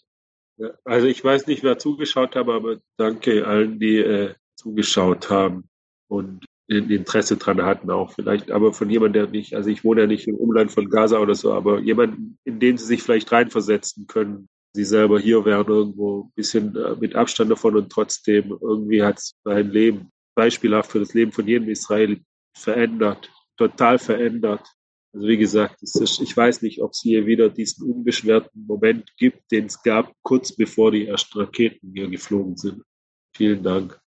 Also ich weiß nicht, wer zugeschaut hat, aber danke allen, die äh, zugeschaut haben und Interesse dran hatten auch vielleicht, aber von jemandem, der nicht, also ich wohne ja nicht im Umland von Gaza oder so, aber jemand, in den sie sich vielleicht reinversetzen können. Sie selber hier wären irgendwo ein bisschen äh, mit Abstand davon und trotzdem irgendwie hat es mein Leben beispielhaft für das Leben von jedem Israeli verändert total verändert. Also wie gesagt, ist, ich weiß nicht, ob es hier wieder diesen unbeschwerten Moment gibt, den es gab, kurz bevor die ersten Raketen hier geflogen sind. Vielen Dank.